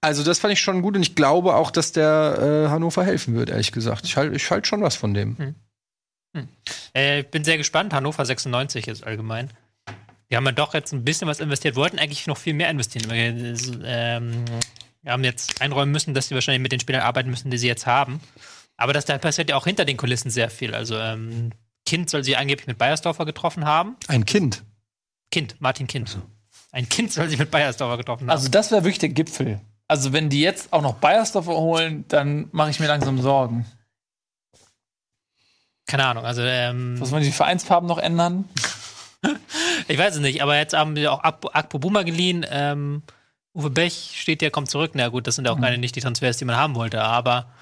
also das fand ich schon gut und ich glaube auch, dass der äh, Hannover helfen wird, ehrlich gesagt. Ich halte ich halt schon was von dem. Äh, ich bin sehr gespannt. Hannover 96 ist allgemein. Die haben ja doch jetzt ein bisschen was investiert, wollten eigentlich noch viel mehr investieren. Wir, ähm, wir haben jetzt einräumen müssen, dass sie wahrscheinlich mit den Spielern arbeiten müssen, die sie jetzt haben. Aber das, da passiert ja auch hinter den Kulissen sehr viel. Also, ähm, Kind soll sie angeblich mit Bayersdorfer getroffen haben. Ein Kind. Kind, Martin Kind. Ein Kind soll sie mit Bayersdorfer getroffen haben. Also das wäre wirklich der Gipfel. Also wenn die jetzt auch noch Bayersdorfer holen, dann mache ich mir langsam Sorgen. Keine Ahnung. Also, ähm, Muss man die Vereinsfarben noch ändern? Ich weiß es nicht, aber jetzt haben wir auch Ak- Akpo Buma geliehen. Ähm, Uwe Bech steht ja, kommt zurück. Na gut, das sind ja auch keine nicht die Transfers, die man haben wollte, aber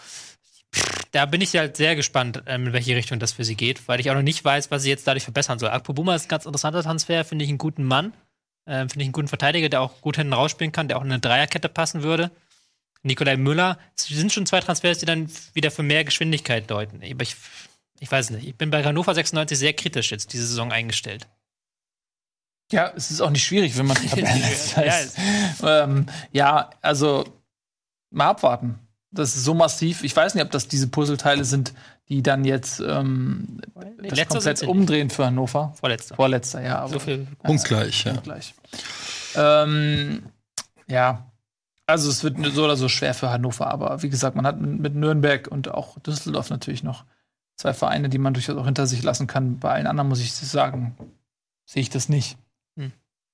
da bin ich halt sehr gespannt, ähm, in welche Richtung das für sie geht, weil ich auch noch nicht weiß, was sie jetzt dadurch verbessern soll. Akpo Buma ist ein ganz interessanter Transfer, finde ich einen guten Mann. Ähm, finde ich einen guten Verteidiger, der auch gut hinten rausspielen kann, der auch in eine Dreierkette passen würde. Nikolai Müller, es sind schon zwei Transfers, die dann wieder für mehr Geschwindigkeit deuten. Aber ich, ich weiß nicht. Ich bin bei Hannover 96 sehr kritisch jetzt diese Saison eingestellt. Ja, es ist auch nicht schwierig, wenn man Tabellenletzter Ja, ist. Ähm, ja, also mal abwarten. Das ist so massiv. Ich weiß nicht, ob das diese Puzzleteile sind, die dann jetzt ähm, Nee, das letzter komplett umdrehen für Hannover. Vorletzter. Vorletzter, ja. Aber So viel. Punktgleich, ja. Punktgleich. Ähm, ja. Also es wird so oder so schwer für Hannover, aber wie gesagt, man hat mit Nürnberg und auch Düsseldorf natürlich noch zwei Vereine, die man durchaus auch hinter sich lassen kann. Bei allen anderen muss ich sagen, sehe ich das nicht.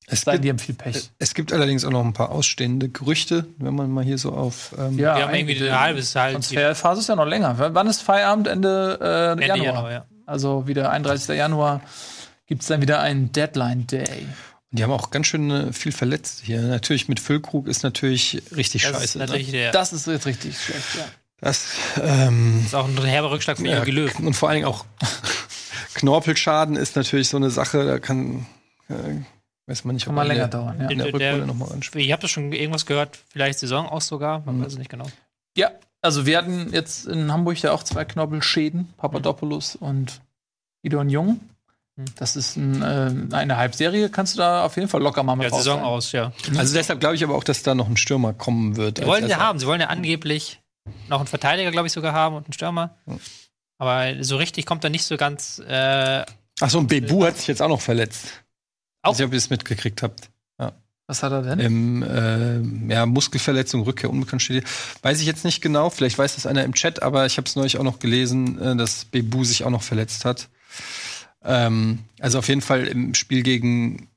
Es Sei, gibt, die haben viel Pech. es gibt allerdings auch noch ein paar ausstehende Gerüchte, wenn man mal hier so auf. Ähm, Ja, Wir haben irgendwie einige- ein halbes Jahr. Transferphase ist ja noch länger. Wann ist Feierabend? Ende, äh, Ende Januar. Januar, ja. Also wieder 31. Januar gibt es dann wieder einen Deadline Day. Die haben auch ganz schön äh, viel verletzt hier. Natürlich mit Füllkrug ist natürlich richtig Das scheiße. ist natürlich der, das, Das ist jetzt richtig schlecht, ja. das ähm, ist auch ein herber Rückschlag für ja, Jogi Löw. und vor allen Dingen auch Knorpelschaden ist natürlich so eine Sache. Da kann äh, weiß man nicht, Kann mal er in länger der- dauern, ja. in der Der- Rückrunde nochmal anspielt. Ich habe das schon irgendwas gehört, vielleicht Saison aus sogar, man weiß es nicht genau. Ja, also wir hatten jetzt in Hamburg ja auch zwei Knorpelschäden, Papadopoulos und Idon Jung. Das ist ein, äh, eine Halbserie, kannst du da auf jeden Fall locker mal mit Ja, raus Saison sein. aus, ja. Also deshalb glaube ich aber auch, dass da noch ein Stürmer kommen wird. Als wollen sie Ersatz. haben. Sie wollen ja angeblich noch einen Verteidiger, glaube ich, sogar haben und einen Stürmer. Hm. Aber so richtig kommt er nicht so ganz. Äh, Ach so, und Bebu hat sich jetzt auch noch verletzt. Auch? Ich weiß nicht, ob ihr es mitgekriegt habt. Was hat er denn? Im, äh, ja, Muskelverletzung, Rückkehr unbekannt steht. Weiß ich jetzt nicht genau, vielleicht weiß das einer im Chat, aber ich habe es neulich auch noch gelesen, äh, dass Bebu sich auch noch verletzt hat. Ähm, also auf jeden Fall im Spiel gegen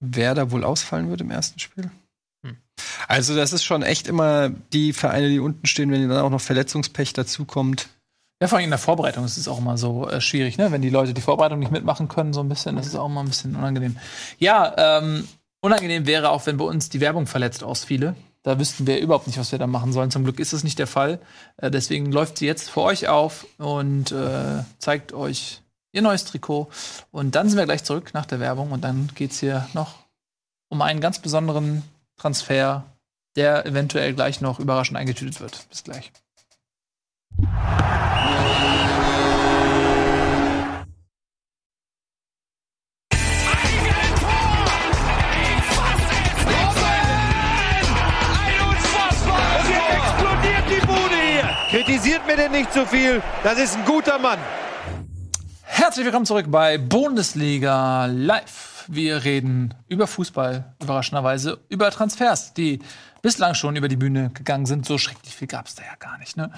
Werder wohl ausfallen wird im ersten Spiel. Hm. Also das ist schon echt immer die Vereine, die unten stehen, wenn dann auch noch Verletzungspech dazukommt. Ja, vor allem in der Vorbereitung ist es auch immer so äh, schwierig, ne? Wenn die Leute die Vorbereitung nicht mitmachen können, so ein bisschen, das ist auch immer ein bisschen unangenehm. Ja, ähm, unangenehm wäre auch, wenn bei uns die Werbung verletzt ausfiele. Da wüssten wir überhaupt nicht, was wir da machen sollen. Zum Glück ist das nicht der Fall. Äh, deswegen läuft sie jetzt für euch auf und äh, zeigt euch ihr neues Trikot. Und dann sind wir gleich zurück nach der Werbung und dann geht's hier noch um einen ganz besonderen Transfer, der eventuell gleich noch überraschend eingetütet wird. Bis gleich. Kritisiert mir denn nicht zu viel. Das ist ein guter Mann. Herzlich willkommen zurück bei Bundesliga Live. Wir reden über Fußball, überraschenderweise über Transfers, die bislang schon über die Bühne gegangen sind. So schrecklich viel gab es da ja gar nicht. Ne?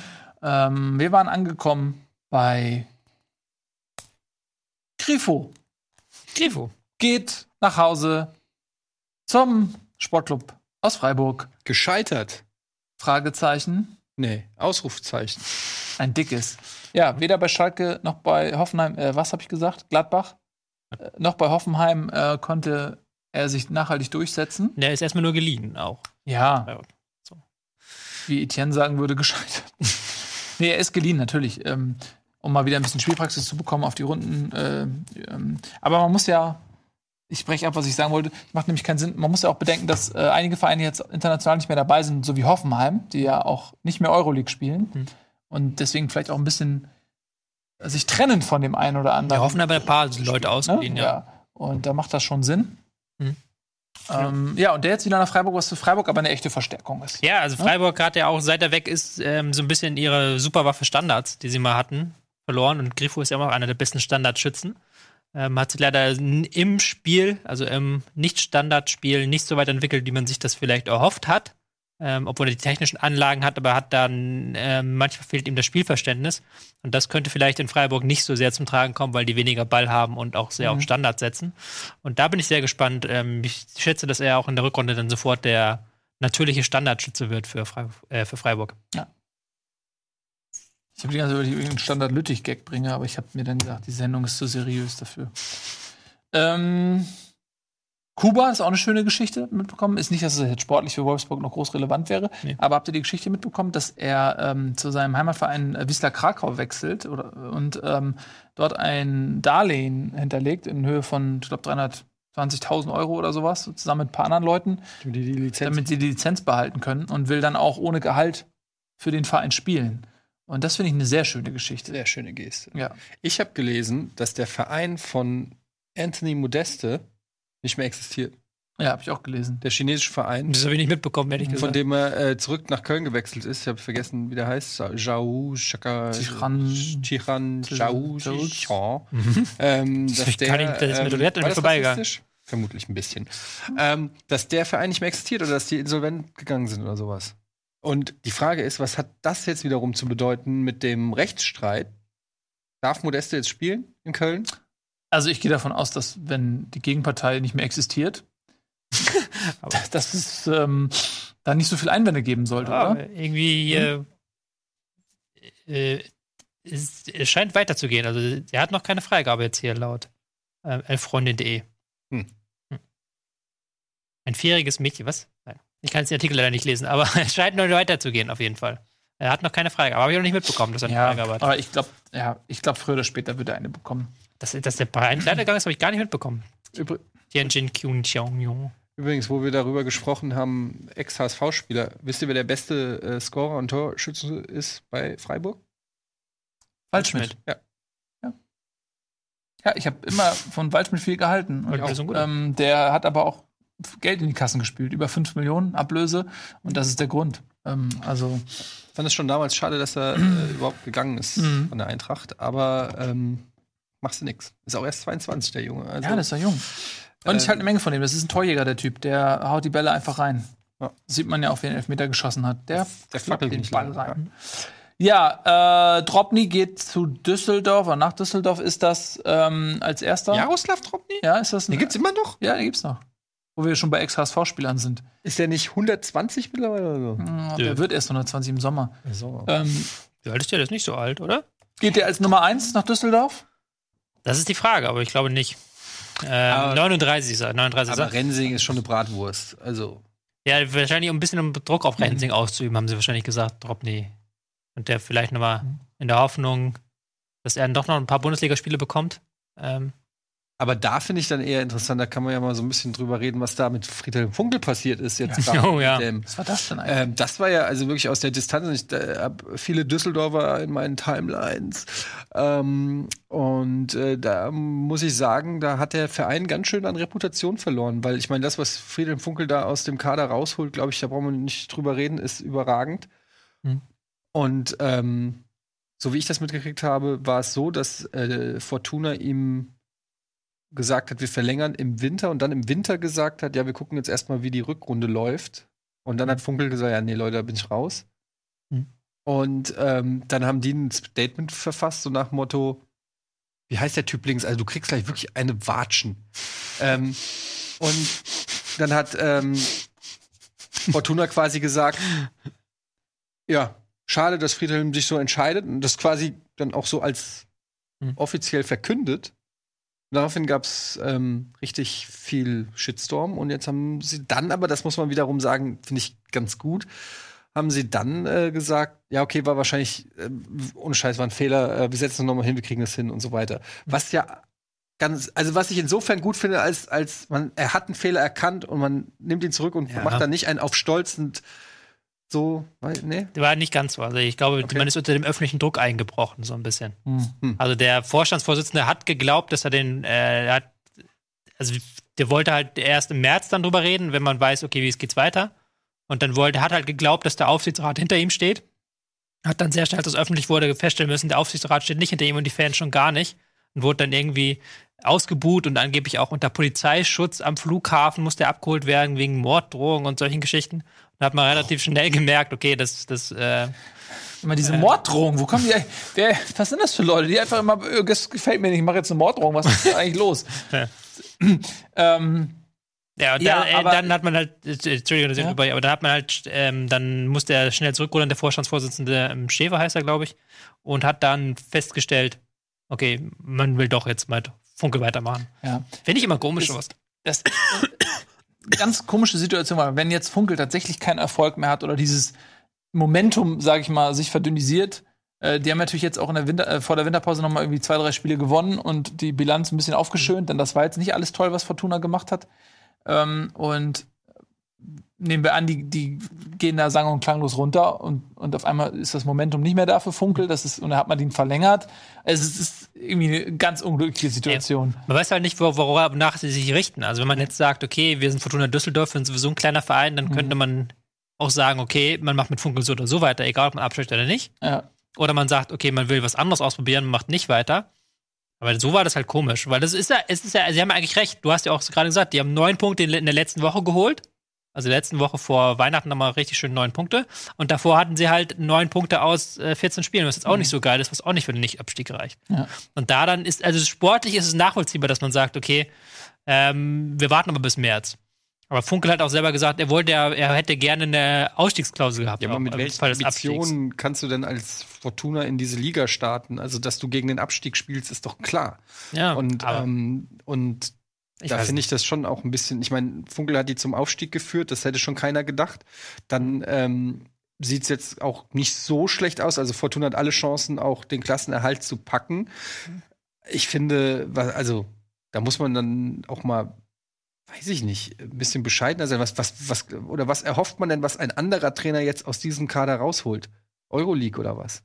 Ähm, wir waren angekommen bei Grifo. Grifo. Geht nach Hause zum Sportclub aus Freiburg. Gescheitert. Fragezeichen. Nee, Ausrufzeichen. Ein dickes. Ja, weder bei Schalke noch bei Hoffenheim, äh, was habe ich gesagt? Gladbach? Äh, noch bei Hoffenheim äh, konnte er sich nachhaltig durchsetzen. Der ist erstmal nur geliehen auch. Ja. So. Wie Etienne sagen würde, gescheitert. nee, er ist geliehen, natürlich. Ähm, um mal wieder ein bisschen Spielpraxis zu bekommen auf die Runden. Äh, ähm, aber man muss ja, ich spreche ab, was ich sagen wollte, macht nämlich keinen Sinn. Man muss ja auch bedenken, dass äh, einige Vereine jetzt international nicht mehr dabei sind, so wie Hoffenheim, die ja auch nicht mehr Euroleague spielen. Hm. Und deswegen vielleicht auch ein bisschen sich trennen von dem einen oder anderen. Wir hoffen aber ein paar Leute ausgeliehen, Ne? ja. Und da macht das schon Sinn. Mhm. Ähm, ja, und der jetzt wieder nach Freiburg, was für Freiburg aber eine echte Verstärkung ist. Ja, also Freiburg hat ja auch, seit er weg ist, ähm, so ein bisschen ihre Superwaffe Standards, die sie mal hatten, verloren. Und Grifo ist ja immer noch einer der besten Standardschützen. Ähm, hat sich leider im Spiel, also im Nicht-Standardspiel, nicht so weit entwickelt, wie man sich das vielleicht erhofft hat. Ähm, obwohl er die technischen Anlagen hat, aber hat dann, ähm, manchmal fehlt ihm das Spielverständnis. Und das könnte vielleicht in Freiburg nicht so sehr zum Tragen kommen, weil die weniger Ball haben und auch sehr Mhm. auf Standard setzen. Und da bin ich sehr gespannt. Ähm, ich schätze, dass er auch in der Rückrunde dann sofort der natürliche Standardschütze wird für, Frei äh, für Freiburg. Ich habe die ganze Zeit über den Standard Lüttich-Gag bringe, aber ich habe mir dann gesagt, die Sendung ist zu seriös dafür. Ähm, Kuba ist auch eine schöne Geschichte mitbekommen. Ist nicht, dass es jetzt sportlich für Wolfsburg noch groß relevant wäre, Nee. aber habt ihr die Geschichte mitbekommen, dass er ähm, zu seinem Heimatverein äh, Wisla Krakau wechselt oder, und ähm, dort ein Darlehen hinterlegt in Höhe von, ich glaube, 320.000 Euro oder sowas, zusammen mit ein paar anderen Leuten, Die, die damit sie die Lizenz behalten können und will dann auch ohne Gehalt für den Verein spielen. Und das finde ich eine sehr schöne Geschichte. Sehr schöne Geste. Ja. Ich habe gelesen, dass der Verein von Anthony Modeste nicht mehr existiert. Ja, habe ich auch gelesen. Der chinesische Verein, Das habe ich nicht mitbekommen, ehrlich gesagt. von dem er äh, zurück nach Köln gewechselt ist. Ich habe vergessen, wie der heißt. Zhao, Shaka, Tiran- Tiran, Zhao, Zhao-. Ähm, Das dass kann ich- das ist mir ähm, an mir vorbeigegangen. vermutlich ein bisschen, ähm, dass der Verein nicht mehr existiert oder dass die insolvent gegangen sind oder sowas. Und die Frage ist, was hat das jetzt wiederum zu bedeuten mit dem Rechtsstreit? Darf Modeste jetzt spielen in Köln? Also ich gehe davon aus, dass wenn die Gegenpartei nicht mehr existiert, dass es ähm, da nicht so viel Einwände geben sollte, Ja, oder? irgendwie äh, äh, es, es scheint weiterzugehen. Also er hat noch keine Freigabe jetzt hier laut äh, elffreundin.de. Hm. Hm. Ein vierjähriges Mädchen, was? Nein. Ich kann jetzt den Artikel leider nicht lesen, aber es scheint noch weiterzugehen auf jeden Fall. Er hat noch keine Freigabe. Habe ich noch nicht mitbekommen, dass er eine Ja, Freigabe hat. aber ich glaube, ja, ich glaube, früher oder später wird er eine bekommen. Dass, dass der Verein leider gegangen ist, habe ich gar nicht mitbekommen. Übr Tianjin Kyun Xiaoyong. Übrigens, wo wir darüber gesprochen haben, Ex-HSV-Spieler, wisst ihr, wer der beste äh, Scorer und Torschütze ist bei Freiburg? Waldschmidt. Ja. Ja, ja ich habe immer von Waldschmidt viel gehalten. Und auch, ähm, der hat aber auch Geld in die Kassen gespült, über 5 Millionen Ablöse. Und das ist der Grund. Ähm, also, Ich fand es schon damals schade, dass er äh, überhaupt gegangen ist Mhm. von der Eintracht, aber ähm, machst du nix. Ist auch erst 22, der Junge. Also, ja, das ist ja jung. Und ich halte eine Menge von dem. Das ist ein Torjäger, der Typ. Der haut die Bälle einfach rein. Ja. Sieht man ja auch, wer den Elfmeter geschossen hat. Der, der fackelt den Ball rein. Ja, äh, Dropny geht zu Düsseldorf, oder nach Düsseldorf ist das ähm, als erster. Jaroslav Tropny? Ja, ist das ein, Den gibt's immer noch? Ja, den gibt's noch. Wo wir schon bei Ex-HSV-Spielern sind. Ist der nicht 120 mittlerweile oder so? Ja, der wird erst 120 im Sommer. so. Ähm, Wie alt ist der? Der ist nicht so alt, oder? geht der als Nummer 1 nach Düsseldorf? Das ist die Frage, aber ich glaube nicht. Ähm, Aber- 39 ist er. 39 ist er. Aber Rensing ist schon eine Bratwurst. Also, Ja, wahrscheinlich um ein bisschen um Druck auf Rensing auszuüben, haben sie wahrscheinlich gesagt, Dropny. Und der vielleicht nochmal in der Hoffnung, dass er doch noch ein paar Bundesligaspiele bekommt. Ähm, aber da finde ich dann eher interessant, da kann man ja mal so ein bisschen drüber reden, was da mit Friedhelm Funkel passiert ist jetzt Ja. gerade Oh, ja. dem Was war das denn eigentlich? Ähm, das war ja also wirklich aus der Distanz. Ich äh, habe viele Düsseldorfer in meinen Timelines. Ähm, und äh, da muss ich sagen, da hat der Verein ganz schön an Reputation verloren. Weil ich meine, das, was Friedhelm Funkel da aus dem Kader rausholt, glaube ich, da brauchen wir nicht drüber reden, ist überragend. Hm. Und ähm, so wie ich das mitgekriegt habe, war es so, dass äh, Fortuna ihm gesagt hat, wir verlängern im Winter und dann im Winter gesagt hat, ja, wir gucken jetzt erstmal, wie die Rückrunde läuft. Und dann hat Funkel gesagt, ja, nee, Leute, da bin ich raus. Mhm. Und ähm, dann haben die ein Statement verfasst, so nach Motto, wie heißt der Typ links? Also du kriegst gleich wirklich eine Watschen. ähm, und dann hat ähm, Fortuna quasi gesagt, ja, schade, dass Friedhelm sich so entscheidet und das quasi dann auch so als Mhm. offiziell verkündet. Daraufhin gab es ähm, richtig viel Shitstorm und jetzt haben sie dann, aber das muss man wiederum sagen, finde ich ganz gut, haben sie dann äh, gesagt, ja, okay, war wahrscheinlich, äh, ohne Scheiß, war ein Fehler, äh, wir setzen uns nochmal hin, wir kriegen das hin und so weiter. Was ja ganz, also was ich insofern gut finde, als, als man, er hat einen Fehler erkannt und man nimmt ihn zurück und Ja. macht dann nicht einen auf Stolz und so, nee. war nicht ganz so. Also ich glaube, Okay. man ist unter dem öffentlichen Druck eingebrochen, so ein bisschen. Hm. Also der Vorstandsvorsitzende hat geglaubt, dass er den, äh, hat, also der wollte halt erst im März dann drüber reden, wenn man weiß, okay, wie es geht's weiter. Und dann wollte, hat halt geglaubt, dass der Aufsichtsrat hinter ihm steht. Hat dann sehr schnell, als das öffentlich wurde, feststellen müssen, der Aufsichtsrat steht nicht hinter ihm und die Fans schon gar nicht. Und wurde dann irgendwie ausgebuht und angeblich auch unter Polizeischutz am Flughafen musste er abgeholt werden wegen Morddrohungen und solchen Geschichten. Da hat man relativ schnell gemerkt, okay, das, das, äh, Immer diese Morddrohungen, wo kommen die eigentlich? Wer, was sind das für Leute, die einfach immer, äh, das gefällt mir nicht, ich mache jetzt eine Morddrohung, was ist da eigentlich los? Ja. ähm, Ja, und Ja, dann, äh, aber- dann hat man halt, äh, Entschuldigung, dass ich Ja. über, aber dann hat man halt, ähm, dann musste er schnell zurückrudern, der Vorstandsvorsitzende ähm, Schäfer heißt er, glaube ich, und hat dann festgestellt, okay, man will doch jetzt mal Funke weitermachen. ja. Finde ich immer komisch, Ist- sowas. das ganz komische Situation war, wenn jetzt Funkel tatsächlich keinen Erfolg mehr hat oder dieses Momentum, sage ich mal, sich verdünnisiert. Äh, die haben natürlich jetzt auch in der Winter, äh, vor der Winterpause noch mal irgendwie zwei, drei Spiele gewonnen und die Bilanz ein bisschen aufgeschönt, denn das war jetzt nicht alles toll, was Fortuna gemacht hat. Ähm, und nehmen wir an, die, die gehen da sang- und klanglos runter und, und auf einmal ist das Momentum nicht mehr da für Funkel, das ist, und dann hat man den verlängert. Also es ist irgendwie eine ganz unglückliche Situation. Man weiß halt nicht, wo- wonach sie sich richten. Also wenn man jetzt sagt, okay, wir sind Fortuna Düsseldorf, wir sind sowieso ein kleiner Verein, dann könnte man auch sagen, okay, man macht mit Funkel so oder so weiter, egal ob man absteigt oder nicht. Ja. Oder man sagt, okay, man will was anderes ausprobieren, macht nicht weiter. Aber so war das halt komisch, weil das ist ja, es ist ja, sie haben ja eigentlich recht. Du hast ja auch gerade gesagt, die haben neun Punkte in der letzten Woche geholt. Also letzten Woche vor Weihnachten nochmal richtig schön neun Punkte. Und davor hatten sie halt neun Punkte aus äh, 14 Spielen, was jetzt auch nicht so geil ist, was auch nicht für den Nicht-Abstieg reicht. Ja. Und da dann ist, also sportlich ist es nachvollziehbar, dass man sagt, okay, ähm, wir warten aber bis März. Aber Funkel hat auch selber gesagt, er wollte, er, er hätte gerne eine Ausstiegsklausel gehabt. Ja, aber mit welchen. Ambitionen kannst du denn als Fortuna in diese Liga starten? Also, dass du gegen den Abstieg spielst, ist doch klar. Ja, Und, aber ähm, und da finde ich das schon auch ein bisschen. Ich meine, Funkel hat die zum Aufstieg geführt, das hätte schon keiner gedacht. Dann ähm, sieht es jetzt auch nicht so schlecht aus. Also Fortuna hat alle Chancen, auch den Klassenerhalt zu packen. Ich finde, also da muss man dann auch mal, weiß ich nicht, ein bisschen bescheidener sein. Was, was, was, oder was erhofft man denn, was ein anderer Trainer jetzt aus diesem Kader rausholt? Euroleague oder was?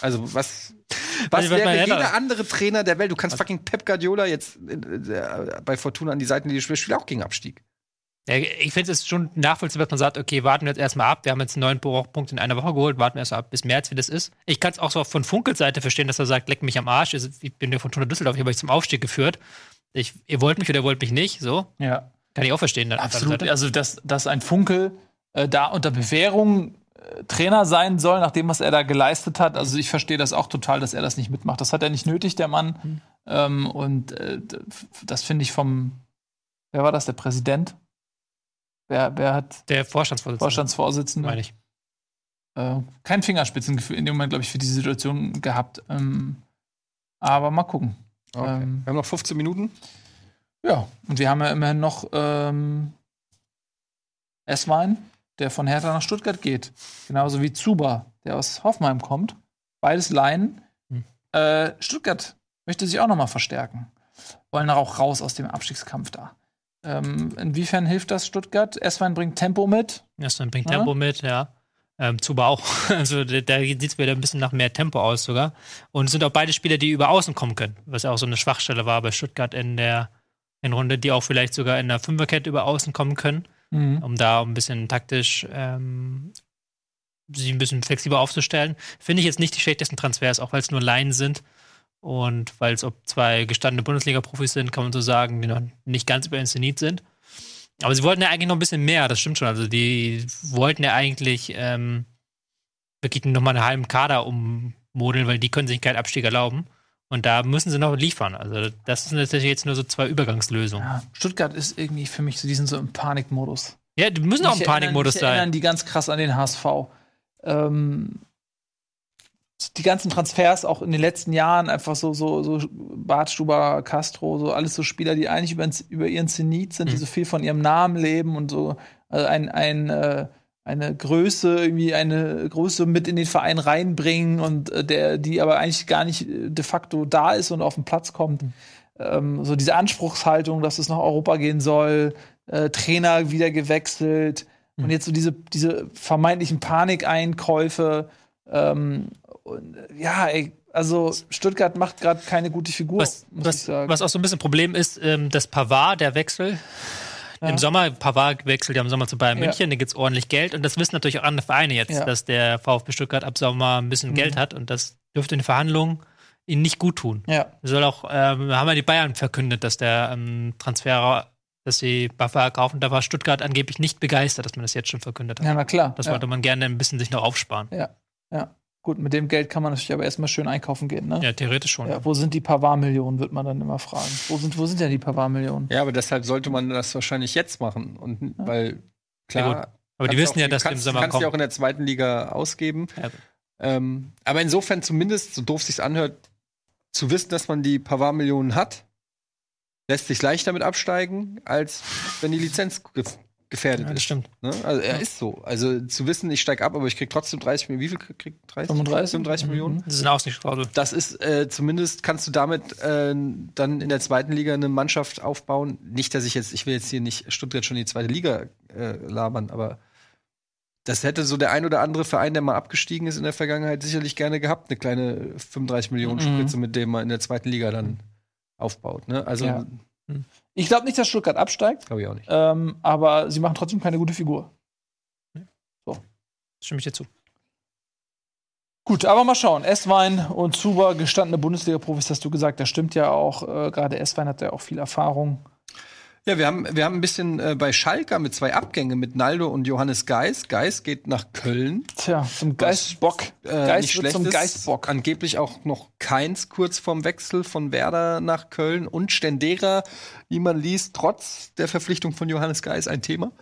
Also was, was Also, wäre jeder andere Trainer der Welt? Du kannst fucking Pep Guardiola jetzt äh, äh, bei Fortuna an die Seiten, die spielt auch gegen Abstieg. Ja, ich finde es schon nachvollziehbar, dass man sagt, okay, warten wir jetzt erstmal ab. Wir haben jetzt neun Pro- Punkte in einer Woche geholt, warten wir erst mal ab bis März, wie das ist. Ich kann es auch so von Funkels Seite verstehen, dass er sagt, leck mich am Arsch. Ich bin der Fortuna Düsseldorf, ich habe euch zum Aufstieg geführt. Ich, ihr wollt mich oder ihr wollt mich nicht, so. Ja. Kann ich auch verstehen. dann Absolut. Also, dass, dass ein Funkel äh, da unter Bewährung äh, Trainer sein soll, nach dem, was er da geleistet hat. Also, ich verstehe das auch total, dass er das nicht mitmacht. Das hat er nicht nötig, der Mann. Mhm. Ähm, und äh, das finde ich vom, wer war das, der Präsident? Wer, wer hat Der Vorstandsvorsitzende, Vorstandsvorsitzende? meine ich. Äh, kein Fingerspitzengefühl in dem Moment, glaube ich, für die Situation gehabt. Ähm, aber mal gucken. Okay. Ähm, wir haben noch 15 Minuten. Ja, und wir haben ja immerhin noch ähm, Esswein, der von Hertha nach Stuttgart geht. Genauso wie Zuba, der aus Hoffenheim kommt. Beides Laien. Hm. Äh, Stuttgart möchte sich auch noch mal verstärken. Wollen auch raus aus dem Abstiegskampf da. Ähm, inwiefern hilft das Stuttgart? Esswein bringt Tempo mit. Erstmal bringt Ja. Tempo mit, ja. Ähm, Zuba auch. Also da, da sieht es wieder ein bisschen nach mehr Tempo aus sogar. Und es sind auch beide Spieler, die über Außen kommen können, was ja auch so eine Schwachstelle war bei Stuttgart in der in Runde, die auch vielleicht sogar in der Fünferkette über Außen kommen können, um da ein bisschen taktisch ähm, sie ein bisschen flexibler aufzustellen. Finde ich jetzt nicht die schlechtesten Transfers, auch weil es nur Laien sind. Und weil es ob zwei gestandene Bundesliga-Profis sind, kann man so sagen, die noch nicht ganz über den Zenit sind. Aber sie wollten ja eigentlich noch ein bisschen mehr, das stimmt schon. Also die wollten ja eigentlich ähm, wirklich nochmal einen halben Kader ummodeln, weil die können sich keinen Abstieg erlauben. Und da müssen sie noch liefern. Also das sind natürlich jetzt nur so zwei Übergangslösungen. Ja, Stuttgart ist irgendwie für mich so, die sind so im Panikmodus. Ja, die müssen auch im Panikmodus mich erinnern sein. die ganz krass an den HSV. Ähm, die ganzen Transfers auch in den letzten Jahren einfach so so so Bartstuber, Castro, so alles so Spieler, die eigentlich über, über ihren Zenit sind, die Mhm. so viel von ihrem Namen leben und so also ein, ein äh, eine Größe irgendwie eine Größe mit in den Verein reinbringen und äh, der die aber eigentlich gar nicht äh, de facto da ist und auf den Platz kommt. Ähm, so diese Anspruchshaltung, dass es nach Europa gehen soll, äh, Trainer wieder gewechselt und jetzt so diese, diese vermeintlichen Panikeinkäufe. Ähm, und, äh, ja, ey, also Stuttgart macht gerade keine gute Figur, Was, muss ich was, sagen. was auch so ein bisschen Problem ist, ähm, das Pavard, der Wechsel. Ja. Im Sommer, Pavard wechselt ja im Sommer zu Bayern Ja. München, da gibt es ordentlich Geld und das wissen natürlich auch andere Vereine jetzt, Ja. dass der VfB Stuttgart ab Sommer ein bisschen Mhm. Geld hat und das dürfte in den Verhandlungen ihnen nicht gut tun. ja, Soll auch, ähm, haben ja die Bayern verkündet, dass der ähm, Transfer, dass sie Buffer kaufen, da war Stuttgart angeblich nicht begeistert, dass man das jetzt schon verkündet hat. ja, na klar. Das ja. wollte man gerne ein bisschen sich noch aufsparen. ja, ja. Gut, mit dem Geld kann man natürlich aber erstmal schön einkaufen gehen, ne? Ja, theoretisch schon. Ja, wo sind die Pavard-Millionen, wird man dann immer fragen. Wo sind, wo sind denn die Pavard-Millionen? Ja, aber deshalb sollte man das wahrscheinlich jetzt machen. Und weil klar. Ja, Aber die kannst wissen auch- ja, dass die im kannst, Sommer kannst die auch in der zweiten Liga ausgeben. Ja. Ähm, aber insofern zumindest, so doof sich's anhört, zu wissen, dass man die Pavard-Millionen hat, lässt sich leichter damit absteigen, als wenn die Lizenz gefährdet Ja, das ist. stimmt. Ne? Also er ist so. Also zu wissen, ich steige ab, aber ich krieg trotzdem 30 Millionen. Wie viel krieg ich? 30? 35? 35 Millionen? Das ist eine Aussichtsklausel. Das ist äh, zumindest kannst du damit äh, dann in der zweiten Liga eine Mannschaft aufbauen. Nicht, dass ich jetzt, ich will jetzt hier nicht Stuttgart schon in die zweite Liga äh, labern, aber das hätte so der ein oder andere Verein, der mal abgestiegen ist in der Vergangenheit, sicherlich gerne gehabt, eine kleine 35 Millionen Mhm. Spritze, mit dem man in der zweiten Liga dann aufbaut. Ne? Also Ja. Ich glaube nicht, dass Stuttgart absteigt, glaube ich auch nicht. ähm, aber sie machen trotzdem keine gute Figur. Stimme ich dir zu. Gut, aber mal schauen. Esswein und Zuber, gestandene Bundesliga-Profis, hast du gesagt, das stimmt ja auch. Äh, Gerade Esswein hat ja auch viel Erfahrung. Ja, wir haben, wir haben ein bisschen äh, bei Schalke mit zwei Abgänge mit Naldo und Johannes Geis. Geis geht nach Köln. Tja, zum Geistbock. Äh, Geist nicht wird schlecht zum ist. Geistbock. Angeblich auch noch keins kurz vorm Wechsel von Werder nach Köln und Stendera, wie man liest, trotz der Verpflichtung von Johannes Geis ein Thema.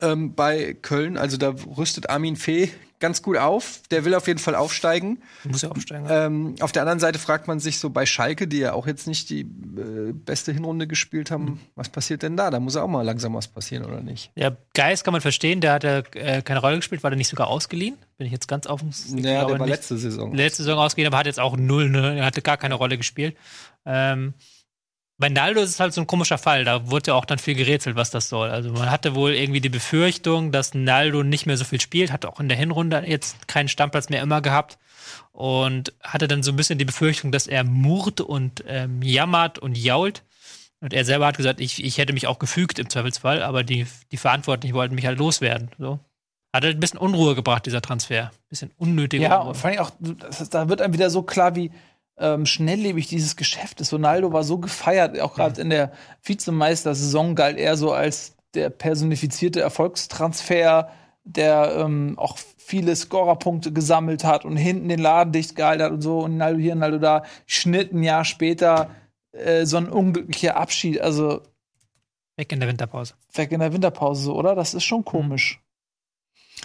Ähm, bei Köln, also da rüstet Armin Fee ganz gut auf. Der will auf jeden Fall aufsteigen. Muss ja aufsteigen. Ähm, auf der anderen Seite fragt man sich so bei Schalke, die ja auch jetzt nicht die äh, beste Hinrunde gespielt haben, was passiert denn da? Da muss auch mal langsam was passieren, oder nicht? Ja, Geist kann man verstehen, der hat ja äh, keine Rolle gespielt, war der nicht sogar ausgeliehen? Bin ich jetzt ganz offen? Ich Ja, der war letzte Saison. letzte Saison ausgeliehen, aber hat jetzt auch null, ne? Er hatte gar keine Rolle gespielt. Ähm, bei Naldo ist es halt so ein komischer Fall. Da wurde ja auch dann viel gerätselt, was das soll. Also man hatte wohl irgendwie die Befürchtung, dass Naldo nicht mehr so viel spielt, hat auch in der Hinrunde jetzt keinen Stammplatz mehr immer gehabt und hatte dann so ein bisschen die Befürchtung, dass er murrt und ähm, jammert und jault. Und er selber hat gesagt, ich, ich hätte mich auch gefügt im Zweifelsfall, aber die, die Verantwortlichen wollten mich halt loswerden. So. Hat halt ein bisschen Unruhe gebracht, dieser Transfer. Ein bisschen unnötige Ja, Unruhe. und vor allem auch, da wird einem wieder so klar, wie ähm, schnelllebig dieses Geschäft ist. Ronaldo war so gefeiert, auch gerade in der Vizemeister-Saison galt er so als der personifizierte Erfolgstransfer, der ähm, auch viele Scorerpunkte gesammelt hat und hinten den Laden dicht gehalten hat und so. Und Ronaldo hier, Ronaldo da. Schnitt ein Jahr später äh, so ein unglücklicher Abschied. Also Weg in der Winterpause. weg in der Winterpause oder? Das ist schon komisch.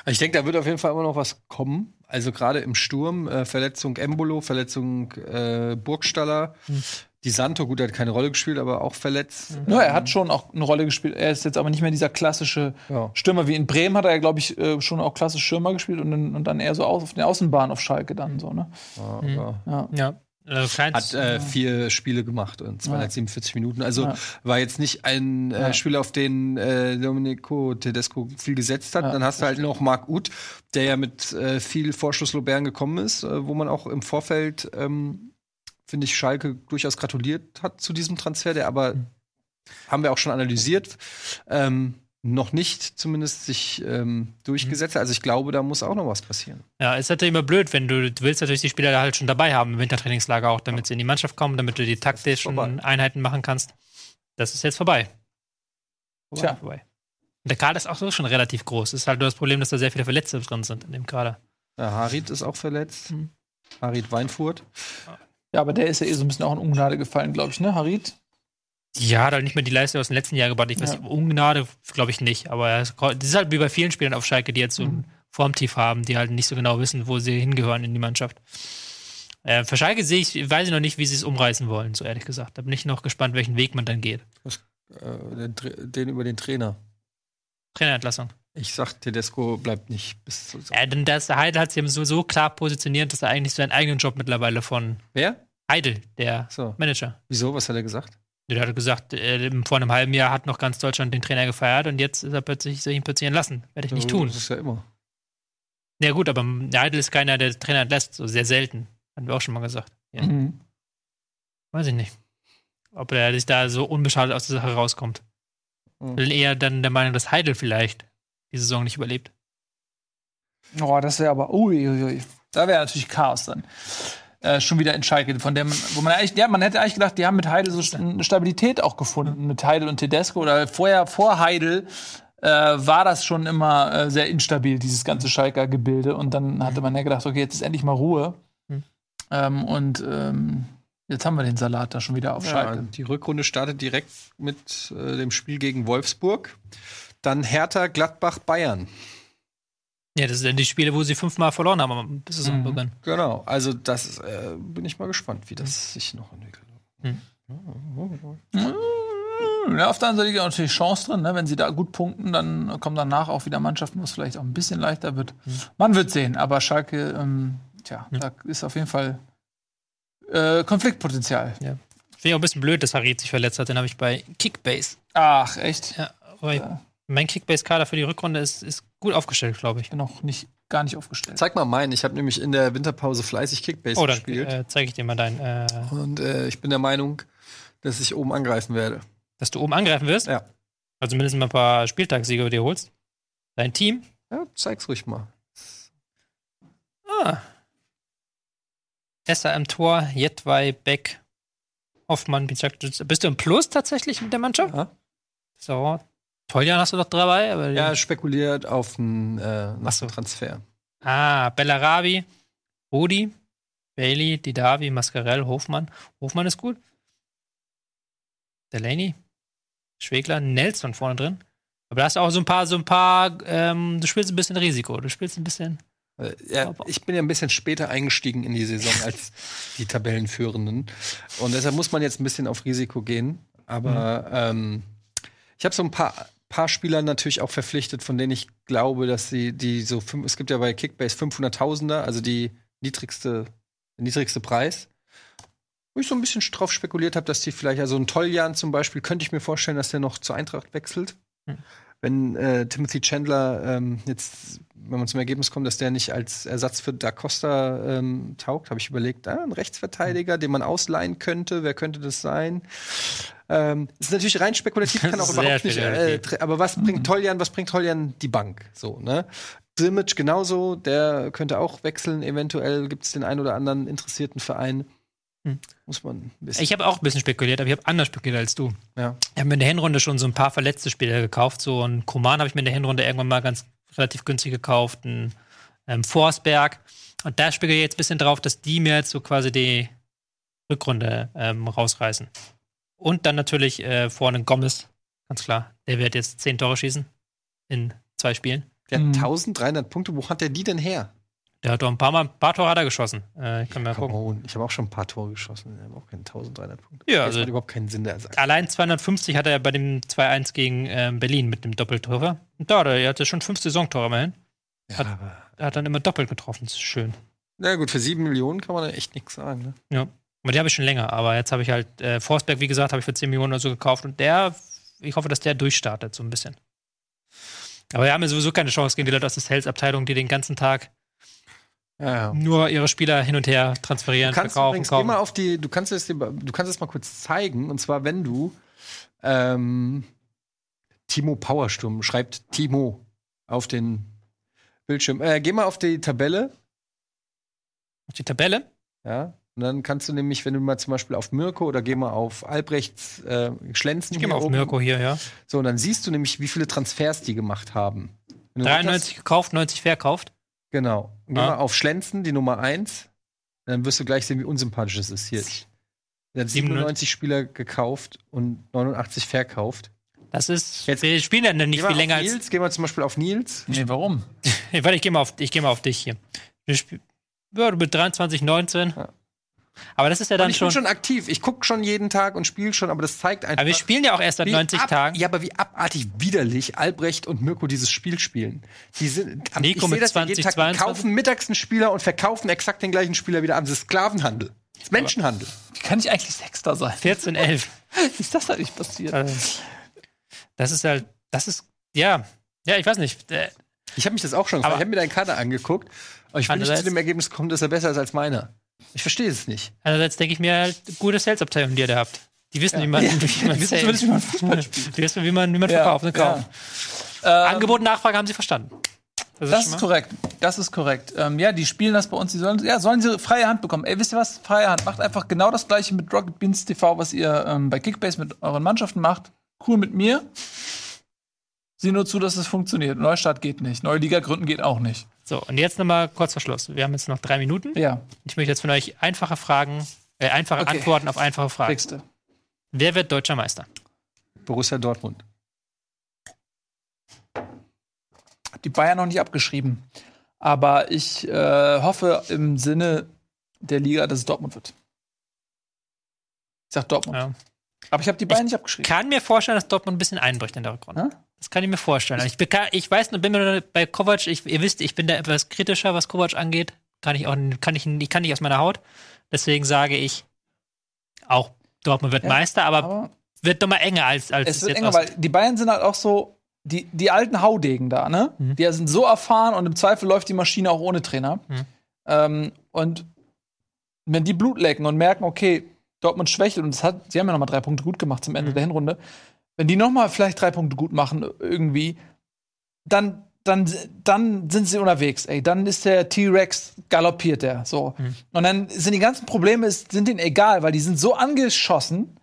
Ich denke, da wird auf jeden Fall immer noch was kommen. Also gerade im Sturm, äh, Verletzung Embolo, Verletzung äh, Burgstaller. Die Santo, gut, er hat keine Rolle gespielt, aber auch verletzt. Ja, er hat schon auch eine Rolle gespielt. Er ist jetzt aber nicht mehr dieser klassische Ja. Stürmer wie in Bremen hat er ja, glaube ich, äh, schon auch klassisch Stürmer gespielt und dann, und dann eher so auf der Außenbahn auf Schalke dann so, ne? Ja, ja. Ja. Ja. Keins, Hat äh, vier Spiele gemacht in 247 Minuten. Also Ja. war jetzt nicht ein äh, Ja. Spieler, auf den äh, Domenico Tedesco viel gesetzt hat. Ja. Dann hast du halt noch Marc Uth, der ja mit äh, viel Vorschusslobern gekommen ist, äh, wo man auch im Vorfeld, ähm, finde ich, Schalke durchaus gratuliert hat zu diesem Transfer, der aber, haben wir auch schon analysiert, ähm, noch nicht zumindest sich ähm, durchgesetzt. hat. Also ich glaube, da muss auch noch was passieren. Ja, ist natürlich immer blöd, wenn du, du willst natürlich die Spieler da halt schon dabei haben im Wintertrainingslager auch, damit sie in die Mannschaft kommen, damit du die taktischen. Einheiten machen kannst. Das ist jetzt vorbei. vorbei Tja. vorbei. Und der Kader ist auch so schon relativ groß. Ist halt nur das Problem, dass da sehr viele Verletzte drin sind in dem Kader. Ja, Harit ist auch verletzt. Mhm. Harit Weinfurt. Ja, aber der ist ja eh so ein bisschen auch in Ungnade gefallen, glaube ich, ne, Harit? Ja, hat halt nicht mehr die Leistung aus dem letzten Jahr gebracht. Ich weiß Ja. nicht, Ungnade glaube ich nicht. Aber er ist- das ist halt wie bei vielen Spielern auf Schalke, die jetzt so ein Formtief haben, die halt nicht so genau wissen, wo sie hingehören in die Mannschaft. Äh, für Schalke sehe ich, weiß ich noch nicht, wie sie es umreißen wollen, so ehrlich gesagt. Da bin ich noch gespannt, welchen Weg man dann geht. Äh, den, den über den Trainer. Trainerentlassung. Ich sag, Tedesco bleibt nicht bis zu. Ja, denn das Heidel hat sich so, so klar positioniert, dass er eigentlich seinen eigenen Job mittlerweile von Wer? Heidel, der So. Manager. Wieso? Was hat er gesagt? Der hat gesagt, äh, vor einem halben Jahr hat noch ganz Deutschland den Trainer gefeiert und jetzt ist er plötzlich, soll ich ihn plötzlich entlassen. Werde ich nicht tun. Das ist ja immer. Ja gut, aber der Heidel ist keiner, der Trainer entlässt, so sehr selten. Hatten wir auch schon mal gesagt. Ja. Mhm. Weiß ich nicht. Ob er sich da so unbeschadet aus der Sache rauskommt. Mhm. Bin eher dann der Meinung, dass Heidel vielleicht die Saison nicht überlebt. Oh, das wäre aber, uiuiui. Da wäre natürlich Chaos dann. Äh, schon wieder in Schalke, von der man, wo man eigentlich, ja, man hätte eigentlich gedacht, die haben mit Heidel so eine Stabilität auch gefunden, mit Heidel und Tedesco. Oder vorher, vor Heidel, äh, war das schon immer äh, sehr instabil, dieses ganze Schalker Gebilde. Und dann hatte man ja gedacht, okay, jetzt ist endlich mal Ruhe. Mhm. Ähm, und ähm, jetzt haben wir den Salat da schon wieder auf Ja, Schalke. die Rückrunde startet direkt mit äh, dem Spiel gegen Wolfsburg. Dann Hertha, Gladbach, Bayern. Ja, das sind die Spiele, wo sie fünfmal verloren haben am Saisonbeginn. Genau. Also, das äh, bin ich mal gespannt, wie das sich noch entwickelt. Ja, auf der anderen Seite liegt natürlich Chance drin, ne? wenn sie da gut punkten, dann kommen danach auch wieder Mannschaften, wo es vielleicht auch ein bisschen leichter wird. Man wird sehen, aber Schalke, ähm, tja, da ist auf jeden Fall äh, Konfliktpotenzial. Finde ich auch ein bisschen blöd, dass Harit sich verletzt hat. Den habe ich bei Kickbase. Ach, echt? Ja, Ja. mein Kickbase-Kader für die Rückrunde ist, ist gut aufgestellt, glaube ich. Ich bin noch nicht, gar nicht aufgestellt. Zeig mal meinen. Ich habe nämlich in der Winterpause fleißig Kickbase Oh, dann gespielt. äh, zeige ich dir mal dein, äh, Und äh, ich bin der Meinung, dass ich oben angreifen werde. dass du oben angreifen wirst. Ja. Also mindestens mal ein paar Spieltagssiege dir holst. Dein Team. Ja, zeig's ruhig mal. Ah, Esser im Tor, Jetwei, Beck, Hoffmann, bist du im Plus tatsächlich mit der Mannschaft? Ja. So. Toljan hast du doch dabei, aber Ja, spekuliert auf einen äh, so. Transfer. Ah, Bellarabi, Rudi, Bailey, Didavi, Mascarell, Hofmann. Hofmann ist gut. Delaney, Schwegler, Nelson vorne drin. Aber da hast du auch so ein paar, so ein paar, ähm, du spielst ein bisschen Risiko. Du spielst ein bisschen. Äh, Ja, ich bin ja ein bisschen später eingestiegen in die Saison als die Tabellenführenden. Und deshalb muss man jetzt ein bisschen auf Risiko gehen. Aber ähm, ich habe so ein paar, paar Spieler natürlich auch verpflichtet, von denen ich glaube, dass sie die so fünf, es gibt ja bei Kickbase 500.000er, also die niedrigste, niedrigste Preis. Wo ich so ein bisschen drauf spekuliert habe, dass die vielleicht, also ein Toljan zum Beispiel, könnte ich mir vorstellen, dass der noch zur Eintracht wechselt. Hm. Wenn äh, Timothy Chandler ähm, jetzt, wenn man zum Ergebnis kommt, dass der nicht als Ersatz für Da Costa ähm, taugt, habe ich überlegt, ah, ein Rechtsverteidiger, den man ausleihen könnte, wer könnte das sein? Ähm, ist natürlich rein spekulativ, kann auch überhaupt nicht. Äh, aber was bringt Toljan, was bringt Toljan die Bank? So, ne? Simic genauso, der könnte auch wechseln. Eventuell gibt es den einen oder anderen interessierten Verein. Hm. Muss man ein bisschen. Ich habe auch ein bisschen spekuliert, aber ich habe anders spekuliert als du. ja. Ich habe mir in der Hinrunde schon so ein paar verletzte Spieler gekauft. So ein Koman habe ich mir in der Hinrunde irgendwann mal ganz relativ günstig gekauft. Ein ähm, Forsberg. Und da spekuliere ich jetzt ein bisschen drauf, dass die mir jetzt so quasi die Rückrunde ähm, rausreißen. Und dann natürlich äh, vorne Gomez, ganz klar. Der wird jetzt zehn Tore schießen in zwei Spielen. Der hat Mhm. 1300 Punkte. Wo hat der die denn her? Der hat doch ein paar Mal, ein paar Tore hat er geschossen. Äh, ich kann mal gucken. on. Ich habe auch schon ein paar Tore geschossen. Ich habe auch keine 1300 Punkte. Ja, das also- macht überhaupt keinen Sinn, der sagt. Allein 250 hat er bei dem 2-1 gegen ähm, Berlin mit dem Doppeltreffer. Und da, er hatte schon fünf Saisontore immerhin. Ja, hat- aber. Er hat dann immer doppelt getroffen. Das ist schön. Na gut, für 7 Millionen kann man da echt nichts sagen. Ne? Ja. Aber die habe ich schon länger. Aber jetzt habe ich halt äh, Forsberg, wie gesagt, habe ich für 10 Millionen oder so gekauft. Und der, ich hoffe, dass der durchstartet, so ein bisschen. Aber wir haben ja sowieso keine Chance gegen die Leute aus der Sales-Abteilung, die den ganzen Tag Ja, ja. nur ihre Spieler hin und her transferieren, Du kannst verkaufen, kaufen. mal auf die, du kannst es dir, du kannst es mal kurz zeigen. Und zwar, wenn du ähm, Timo Powersturm schreibt Timo auf den Bildschirm. Äh, geh mal auf die Tabelle, Auf die Tabelle. ja. Und dann kannst du nämlich, wenn du mal zum Beispiel auf Mirko oder geh mal auf Albrechts äh, Schlenzen. Ich gehe mal auf oben. Mirko hier, ja. So, und dann siehst du nämlich, wie viele Transfers die gemacht haben. Wenn du 93 gekauft, 90 verkauft. Genau. Geh Ah. mal auf Schlenzen, die Nummer 1. Dann wirst du gleich sehen, wie unsympathisch es ist hier. Er hat 97 Spieler gekauft und 89 verkauft. Das ist. Jetzt- wir spielen ja nicht Geh viel länger auf als. Nils, geh mal zum Beispiel auf Nils. Nee, warum? Warte, ich gehe mal, auf- ich geh mal auf dich hier. Wir spiel- Ja, du bist 23, 19. Ja. Aber das ist ja Und dann ich schon. bin schon aktiv. Ich gucke schon jeden Tag und spiele schon, aber das zeigt einfach. aber wir spielen ja auch erst seit wie 90 ab, Tagen. Ja, aber wie abartig widerlich Albrecht und Mirko dieses Spiel spielen. Die sind, am- Nico ich mit seh das ja jeden 20, Tag, die 22. kaufen mittags einen Spieler und verkaufen exakt den gleichen Spieler wieder an. Das ist Sklavenhandel. Das ist Menschenhandel. Wie kann ich eigentlich Sechster sein? 14, 11. Wie ist das eigentlich passiert? Also, das ist halt. Das ist. Ja. Ja, ich weiß nicht. Äh, Ich habe mich das auch schon gefragt. Aber- Ich habe mir deinen Kader angeguckt. Aber ich bin nicht zu dem Ergebnis gekommen, dass er besser ist als meiner. Ich verstehe es nicht. Einerseits denke ich mir halt, gute Sales-Abteilung, die ihr da habt. Die wissen, wie man, Ja. wie man wissen wie man Fußball Die wissen, wie man, wie man verkauft und kauft. Ja. Ähm, Angebot und Nachfrage haben sie verstanden. Das, Das ist mal- korrekt. Das ist korrekt. Ähm, ja, die spielen das bei uns. Die sollen, ja, sollen sie freie Hand bekommen. Ey, wisst ihr was? Freie Hand. Macht einfach genau das gleiche mit Rocket Beans TV, was ihr ähm, bei Kickbase mit euren Mannschaften macht. Cool mit mir. Sieh nur zu, dass es funktioniert. Neustart geht nicht. Neue Liga gründen geht auch nicht. So, und jetzt nochmal kurz vor Schluss. Wir haben jetzt noch drei Minuten. Ja, Ich möchte jetzt von euch einfache Fragen, äh, einfache Okay. Antworten auf einfache Fragen. kriegst du. Wer wird deutscher Meister? Borussia Dortmund. Hab die Bayern noch nicht abgeschrieben. Aber ich äh, hoffe im Sinne der Liga, dass es Dortmund wird. Ich sag Dortmund. Ja. Aber ich habe die Bayern nicht abgeschrieben. Kann mir vorstellen, dass Dortmund ein bisschen einbricht in der Rückrunde. Hä? Das kann ich mir vorstellen. Ich, beka- ich weiß, bin mir bei Kovac, ich, ihr wisst, ich bin da etwas kritischer, was Kovac angeht. Kann ich auch, kann ich, ich kann nicht aus meiner Haut. Deswegen sage ich, auch Dortmund wird Ja, Meister, aber, Aber wird doch mal enger als, als es wird jetzt enger, weil die Bayern sind halt auch so, die, die alten Haudegen da, ne? Mhm. Die sind so erfahren und im Zweifel läuft die Maschine auch ohne Trainer. Mhm. Ähm, und wenn die Blut lecken und merken, okay, Dortmund schwächelt, und das hat, sie haben ja noch mal drei Punkte gut gemacht zum Ende Mhm. der Hinrunde, wenn die noch mal vielleicht drei Punkte gut machen irgendwie, dann dann, dann sind sie unterwegs, ey. Dann ist der T-Rex galoppiert der, so. Und dann sind die ganzen Probleme, sind denen egal, weil die sind so angeschossen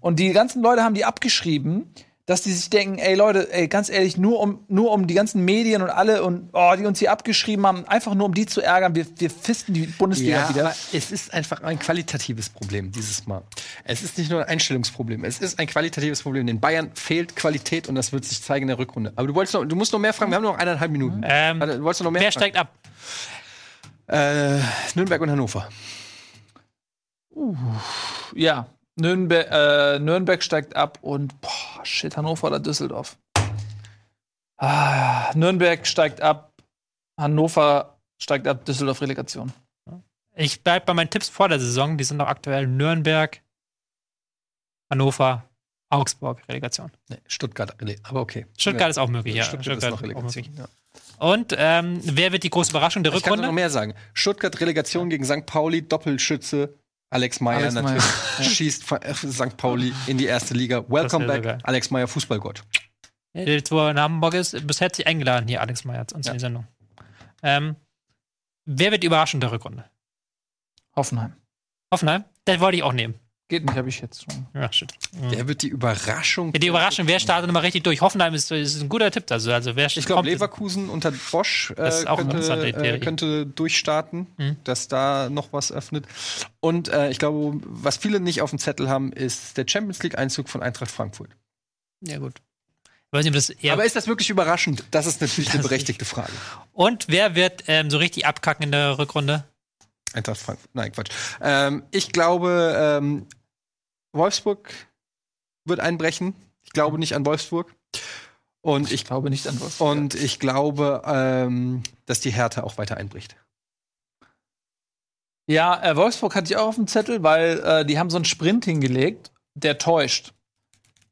und die ganzen Leute haben die abgeschrieben, dass die sich denken, ey Leute, ey, ganz ehrlich, nur um, nur um die ganzen Medien und alle und, oh, die uns hier abgeschrieben haben, einfach nur um die zu ärgern, wir, wir fisten die Bundesliga Ja, wieder. aber es ist einfach ein qualitatives Problem dieses Mal. Es ist nicht nur ein Einstellungsproblem, es ist ein qualitatives Problem. Den Bayern fehlt Qualität und das wird sich zeigen in der Rückrunde. Aber du wolltest noch, du musst noch mehr fragen, wir haben noch eineinhalb Minuten. Ähm, Warte, du wolltest noch mehr wer fragen? steigt ab? Äh, Nürnberg und Hannover. Ja, Nürnberg, äh, Nürnberg steigt ab und boah, shit, Hannover oder Düsseldorf. Ah, Nürnberg steigt ab, Hannover steigt ab, Düsseldorf Relegation. Ich bleib bei meinen Tipps vor der Saison. Die sind noch aktuell Nürnberg, Hannover, Augsburg, Relegation. Nee, Stuttgart, nee, aber okay. Stuttgart ist auch möglich, ja. Stuttgart, ist noch auch Relegation. Ja. Und ähm, wer wird die große Überraschung der Ich kann noch Rückrunde? mehr sagen. Stuttgart Relegation gegen St. Pauli, Doppelschütze. Alex Meyer Alex natürlich Meyer. schießt von- äh, St. Pauli in die erste Liga. Welcome back, geil. Alex Meyer, Fußballgott. Jetzt, wo er in Hamburg ist, bis herzlich eingeladen hier, Alex Meyer, zu uns Ja. in die Sendung. Ähm, wer wird die der Rückrunde? Hoffenheim. Hoffenheim? Das wollte ich auch nehmen. Geht nicht, habe ich jetzt schon. Ja, shit. Der wird die Überraschung. Ja, die Überraschung, wer startet nochmal richtig durch? Hoffenheim ist, ist ein guter Tipp. Also, also wer Ich glaube, Leverkusen unter Bosch äh, eine könnte, äh, könnte durchstarten, Mhm. dass da noch was öffnet. Und äh, ich glaube, was viele nicht auf dem Zettel haben, ist der Champions League-Einzug von Eintracht Frankfurt. Ja, gut. Nicht, ob das eher Aber ist das wirklich überraschend? Das ist natürlich eine Das ist berechtigte Frage. Und wer wird ähm, so richtig abkacken in der Rückrunde? Eintracht Frankfurt. Nein, Quatsch. Ähm, ich glaube, ähm, Wolfsburg wird einbrechen. Ich glaube nicht an Wolfsburg. Und ich, Ich glaube nicht an Wolfsburg. und ich glaube, ähm, dass die Härte auch weiter einbricht. Ja, äh, Wolfsburg hatte ich auch auf dem Zettel, weil äh, die haben so einen Sprint hingelegt, der täuscht.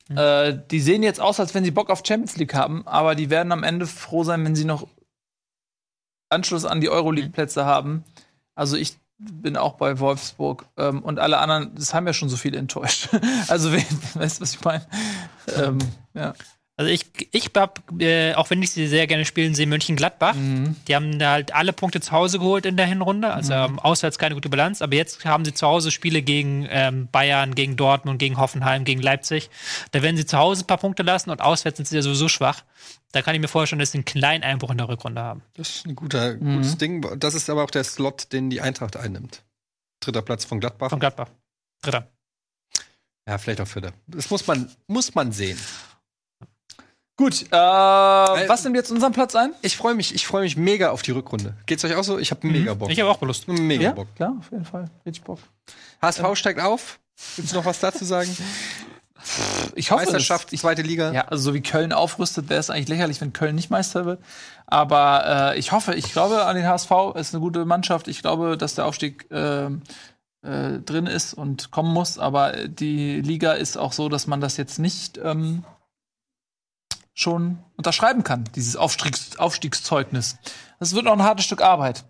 Äh, die sehen jetzt aus, als wenn sie Bock auf Champions League haben, aber die werden am Ende froh sein, wenn sie noch Anschluss an die Euroleague-Plätze haben. Also ich bin auch bei Wolfsburg ähm, und alle anderen, das haben ja schon so viele enttäuscht. also wen, weißt du, was ich meine? ähm, ja. Also ich, ich hab, äh, auch wenn ich sie sehr gerne spielen sehe, Mönchengladbach. Mhm. Die haben da halt alle Punkte zu Hause geholt in der Hinrunde. Also ähm, auswärts keine gute Bilanz. Aber jetzt haben sie zu Hause Spiele gegen ähm, Bayern, gegen Dortmund, gegen Hoffenheim, gegen Leipzig. Da werden sie zu Hause ein paar Punkte lassen und auswärts sind sie ja sowieso schwach. Da kann ich mir vorstellen, dass sie einen kleinen Einbruch in der Rückrunde haben. Das ist ein guter, gutes Ding. Das ist aber auch der Slot, den die Eintracht einnimmt. Dritter Platz von Gladbach. Von Gladbach. Dritter. Ja, vielleicht auch Vierter. Das muss man, muss man sehen. Gut, äh, was nimmt jetzt unseren Platz ein? Ich freue mich, ich freue mich mega auf die Rückrunde. Geht's euch auch so? Ich habe mega Bock. Ich habe auch Lust. mega Ja, Bock. klar, auf jeden Fall. Richtig Bock. HSV steigt auf. Gibt's noch was dazu sagen? Ich hoffe, Meisterschaft, es. zweite Liga. Ja, also so wie Köln aufrüstet, wäre es eigentlich lächerlich, wenn Köln nicht Meister wird. Aber äh, ich hoffe, ich glaube an den HSV, ist eine gute Mannschaft. Ich glaube, dass der Aufstieg ähm, äh, drin ist und kommen muss. Aber die Liga ist auch so, dass man das jetzt nicht ähm, schon unterschreiben kann, dieses Aufstiegs Aufstiegszeugnis. Das wird noch ein hartes Stück Arbeit.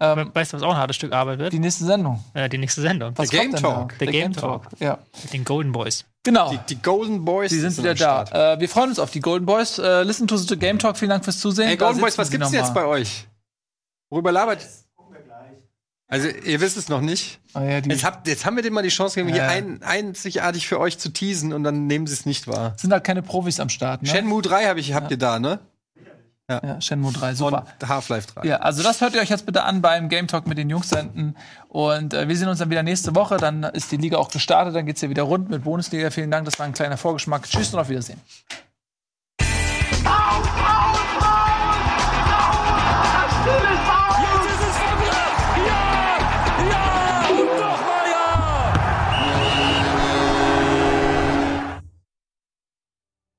Ähm, Weißt du, was auch ein hartes Stück Arbeit wird? die nächste Sendung. Äh, die nächste Sendung. Was Game kommt denn Talk. Da? Der Game Talk. Ja. Mit den Golden Boys. Genau. Die, die Golden Boys Die sind wieder da. Äh, wir freuen uns auf die Golden Boys. Äh, listen to the Game Talk. Vielen Dank fürs Zusehen. Ey, Da Golden Boys, was gibt's jetzt bei euch? Worüber labert? Also, ihr wisst es noch nicht. Ah, ja, die Jetzt, habt, jetzt haben wir denen mal die Chance gegeben, hier Ja. ein, einzigartig für euch zu teasen und dann nehmen sie es nicht wahr. sind halt keine Profis am Start. Ne? Shenmue 3 hab ich, habt ihr da, ne? ja, Shenmue 3, Und super. Half-Life 3. Ja, also das hört ihr euch jetzt bitte an beim Game Talk mit den Jungs hinten. Und äh, wir sehen uns dann wieder nächste Woche. Dann ist die Liga auch gestartet. Dann geht's hier wieder rund mit Bundesliga. Vielen Dank, das war ein kleiner Vorgeschmack. Tschüss und auf Wiedersehen. Jetzt